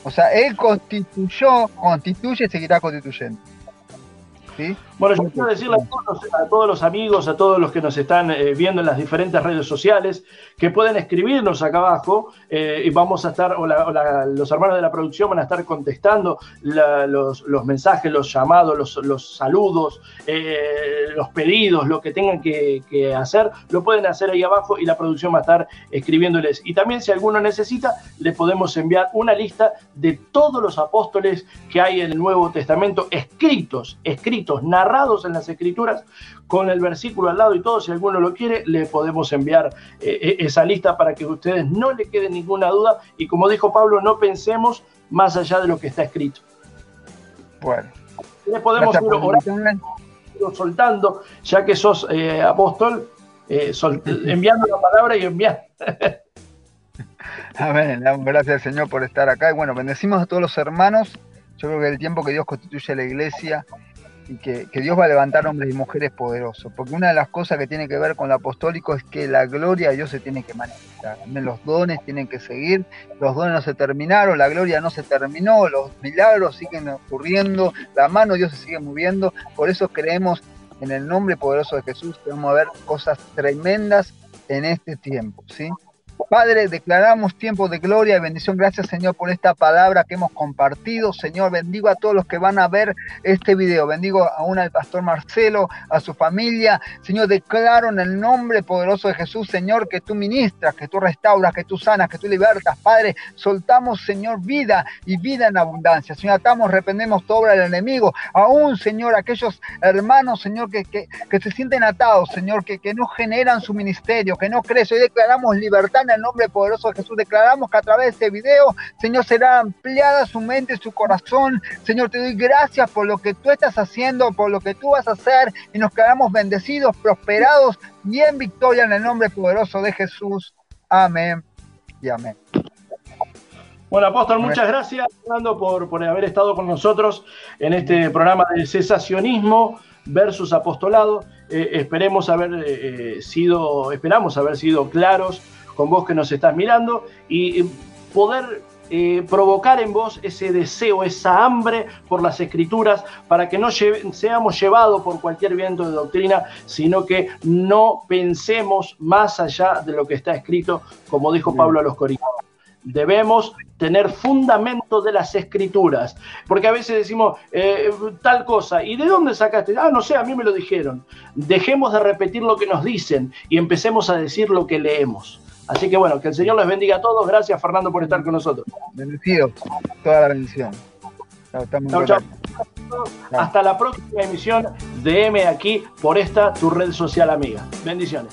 O sea, él constituyó, constituye y seguirá constituyendo. Bueno, yo quiero decirle a todos, los amigos, a todos los que nos están eh, viendo en las diferentes redes sociales, que pueden escribirnos acá abajo eh, y vamos a estar, o, los hermanos de la producción van a estar contestando los, mensajes, los llamados, los, saludos, eh, los pedidos, lo que tengan que, que hacer, lo pueden hacer ahí abajo y la producción va a estar escribiéndoles. Y también si alguno necesita, le podemos enviar una lista de todos los apóstoles que hay en el Nuevo Testamento escritos, escritos narrados en las escrituras, con el versículo al lado y todo, si alguno lo quiere, le podemos enviar eh, eh, esa lista para que a ustedes no le quede ninguna duda y como dijo Pablo, no pensemos más allá de lo que está escrito. Bueno. Le podemos ir orar, soltando, ya que sos eh, apóstol, enviando la palabra y enviar. Amén. Gracias Señor por estar acá. Y bueno, bendecimos a todos los hermanos. Yo creo que el tiempo que Dios constituye la iglesia y que, Dios va a levantar hombres y mujeres poderosos, porque una de las cosas que tiene que ver con lo apostólico es que la gloria de Dios se tiene que manifestar, los dones tienen que seguir, los dones no se terminaron, la gloria no se terminó, los milagros siguen ocurriendo, la mano de Dios se sigue moviendo, por eso creemos en el nombre poderoso de Jesús que vamos a ver cosas tremendas en este tiempo, ¿sí? Padre, declaramos tiempo de gloria y bendición. Gracias, Señor, por esta palabra que hemos compartido. Señor, bendigo a todos los que van a ver este video. Bendigo aún al pastor Marcelo, a su familia. Señor, declaro en el nombre poderoso de Jesús, Señor, que tú ministras, que tú restauras, que tú sanas, que tú libertas. Padre, soltamos, Señor, vida y vida en abundancia. Señor, atamos, reprendemos toda obra del enemigo. Aún, Señor, aquellos hermanos, Señor, que, que, se sienten atados, Señor, que, que no generan su ministerio, que no crecen. Hoy declaramos libertad en el nombre poderoso de Jesús. Declaramos que a través de este video, Señor, será ampliada su mente, su corazón. Señor, te doy gracias por lo que tú estás haciendo, por lo que tú vas a hacer y nos quedamos bendecidos, prosperados y en victoria en el nombre poderoso de Jesús. Amén y amén. Bueno, apóstol, muchas gracias, Fernando, por, por haber estado con nosotros en este programa de cesacionismo versus apostolado. Eh, esperemos haber eh, sido, esperamos haber sido claros con vos que nos estás mirando y poder eh, provocar en vos ese deseo, esa hambre por las escrituras, para que no seamos llevados por cualquier viento de doctrina, sino que no pensemos más allá de lo que está escrito, como dijo Pablo a los Corintios. Debemos tener fundamento de las escrituras, porque a veces decimos eh, tal cosa, ¿y de dónde sacaste? Ah, no sé, a mí me lo dijeron. Dejemos de repetir lo que nos dicen y empecemos a decir lo que leemos. Así que bueno, que el Señor les bendiga a todos. Gracias, Fernando, por estar con nosotros. Bendecido, toda la bendición. Chao, chao. Hasta la próxima emisión de M aquí por esta tu red social amiga. Bendiciones.